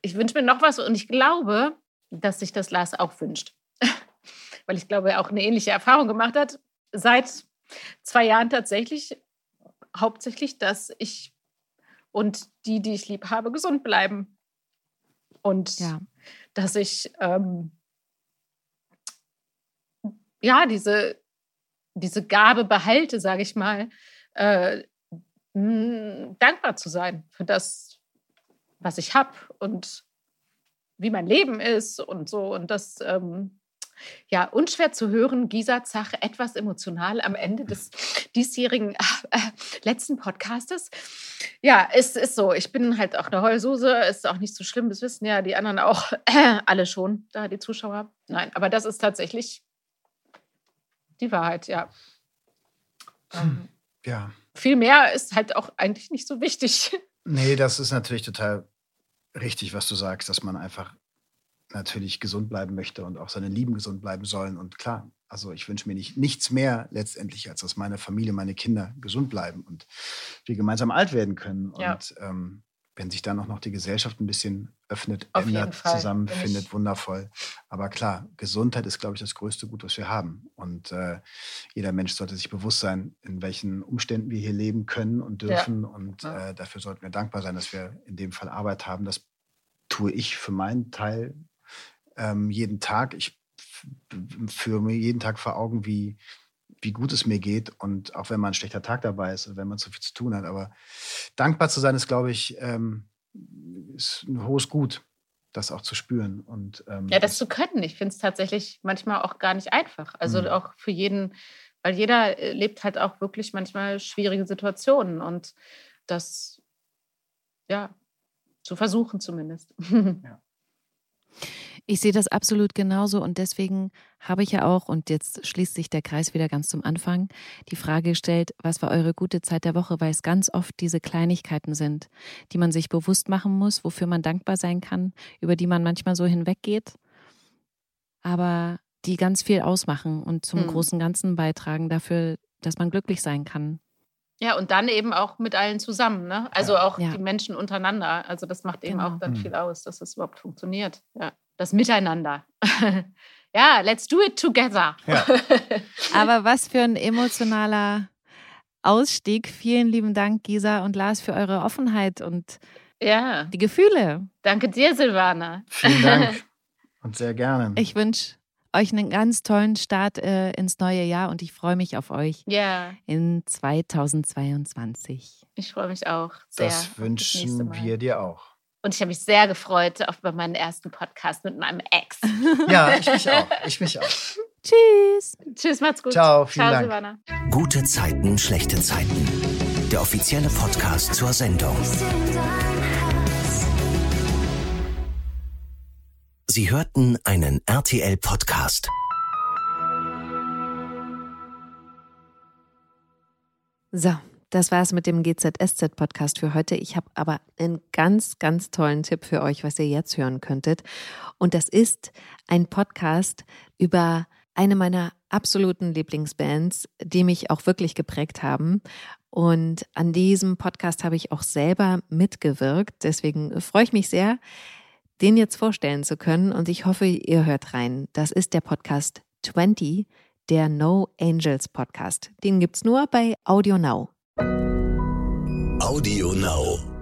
Speaker 2: ich wünsche mir noch was und ich glaube, dass sich das Lars auch wünscht. Weil ich glaube, er auch eine ähnliche Erfahrung gemacht hat. Seit zwei Jahren tatsächlich, hauptsächlich, dass ich und die, die ich lieb habe, gesund bleiben. Und ja. dass ich ähm, ja diese, diese Gabe behalte, sage ich mal, äh, hm, dankbar zu sein für das, was ich habe und wie mein Leben ist und so. Und das, ähm, ja, unschwer zu hören, Gisa Zach, etwas emotional am Ende des diesjährigen äh, letzten Podcastes. Ja, es ist so. Ich bin halt auch eine Heulsuse, ist auch nicht so schlimm, das wissen ja die anderen auch äh, alle schon, da die Zuschauer. Nein, aber das ist tatsächlich die Wahrheit, ja.
Speaker 3: Ähm, ja
Speaker 2: viel mehr ist halt auch eigentlich nicht so wichtig.
Speaker 3: Nee, das ist natürlich total richtig, was du sagst, dass man einfach natürlich gesund bleiben möchte und auch seine Lieben gesund bleiben sollen. Und klar, also ich wünsche mir nicht, nichts mehr letztendlich, als dass meine Familie, meine Kinder gesund bleiben und wir gemeinsam alt werden können. Ja. Und ähm, wenn sich dann auch noch die Gesellschaft ein bisschen öffnet, Auf ändert, zusammenfindet, wundervoll. Aber klar, Gesundheit ist, glaube ich, das größte Gut, was wir haben. Und äh, jeder Mensch sollte sich bewusst sein, in welchen Umständen wir hier leben können und dürfen. Ja. Und äh, dafür sollten wir dankbar sein, dass wir in dem Fall Arbeit haben. Das tue ich für meinen Teil ähm, jeden Tag. Ich führe mir jeden Tag vor Augen, wie, wie gut es mir geht und auch wenn mal ein schlechter Tag dabei ist und wenn man zu viel zu tun hat. Aber dankbar zu sein ist, glaube ich, ähm, ist ein hohes Gut, das auch zu spüren. Und, ähm,
Speaker 2: ja, das zu können. Ich finde es tatsächlich manchmal auch gar nicht einfach. Also mhm. auch für jeden Weil jeder äh, lebt halt auch wirklich manchmal schwierige Situationen und das, ja, zu versuchen zumindest. Ja.
Speaker 1: Ich sehe das absolut genauso und deswegen habe ich ja auch, und jetzt schließt sich der Kreis wieder ganz zum Anfang, die Frage gestellt, was war eure gute Zeit der Woche, weil es ganz oft diese Kleinigkeiten sind, die man sich bewusst machen muss, wofür man dankbar sein kann, über die man manchmal so hinweggeht, aber die ganz viel ausmachen und zum hm. großen Ganzen beitragen dafür, dass man glücklich sein kann.
Speaker 2: Ja, und dann eben auch mit allen zusammen, ne? Also auch ja. die Menschen untereinander. Also das macht eben genau. auch dann hm. viel aus, dass es überhaupt funktioniert. Ja das Miteinander. ja, let's do it together. Ja.
Speaker 1: Aber was für ein emotionaler Ausstieg. Vielen lieben Dank, Gisa und Lars, für eure Offenheit und ja. die Gefühle.
Speaker 2: Danke dir, Silvana.
Speaker 3: Vielen Dank und sehr gerne.
Speaker 1: Ich wünsche euch einen ganz tollen Start äh, ins neue Jahr und ich freue mich auf euch
Speaker 2: ja.
Speaker 1: in 2022.
Speaker 2: Ich freue mich auch sehr.
Speaker 3: Das wünschen wir dir auch.
Speaker 2: Und ich habe mich sehr gefreut auf meinen ersten Podcast mit meinem Ex.
Speaker 3: Ja, ich mich auch. Ich mich auch.
Speaker 1: Tschüss.
Speaker 2: Tschüss, macht's gut.
Speaker 3: Ciao, vielen
Speaker 2: Ciao,
Speaker 3: Dank.
Speaker 2: Silvana.
Speaker 10: Gute Zeiten, schlechte Zeiten. Der offizielle Podcast zur Sendung. Sie hörten einen RTL-Podcast.
Speaker 1: So, das war es mit dem GZSZ-Podcast für heute. Ich habe aber einen ganz, ganz tollen Tipp für euch, was ihr jetzt hören könntet. Und das ist ein Podcast über eine meiner absoluten Lieblingsbands, die mich auch wirklich geprägt haben. Und an diesem Podcast habe ich auch selber mitgewirkt. Deswegen freue ich mich sehr, den jetzt vorstellen zu können. Und ich hoffe, ihr hört rein. Das ist der Podcast 20, der No Angels Podcast. Den gibt es nur bei Audio Now.
Speaker 10: Audio Now.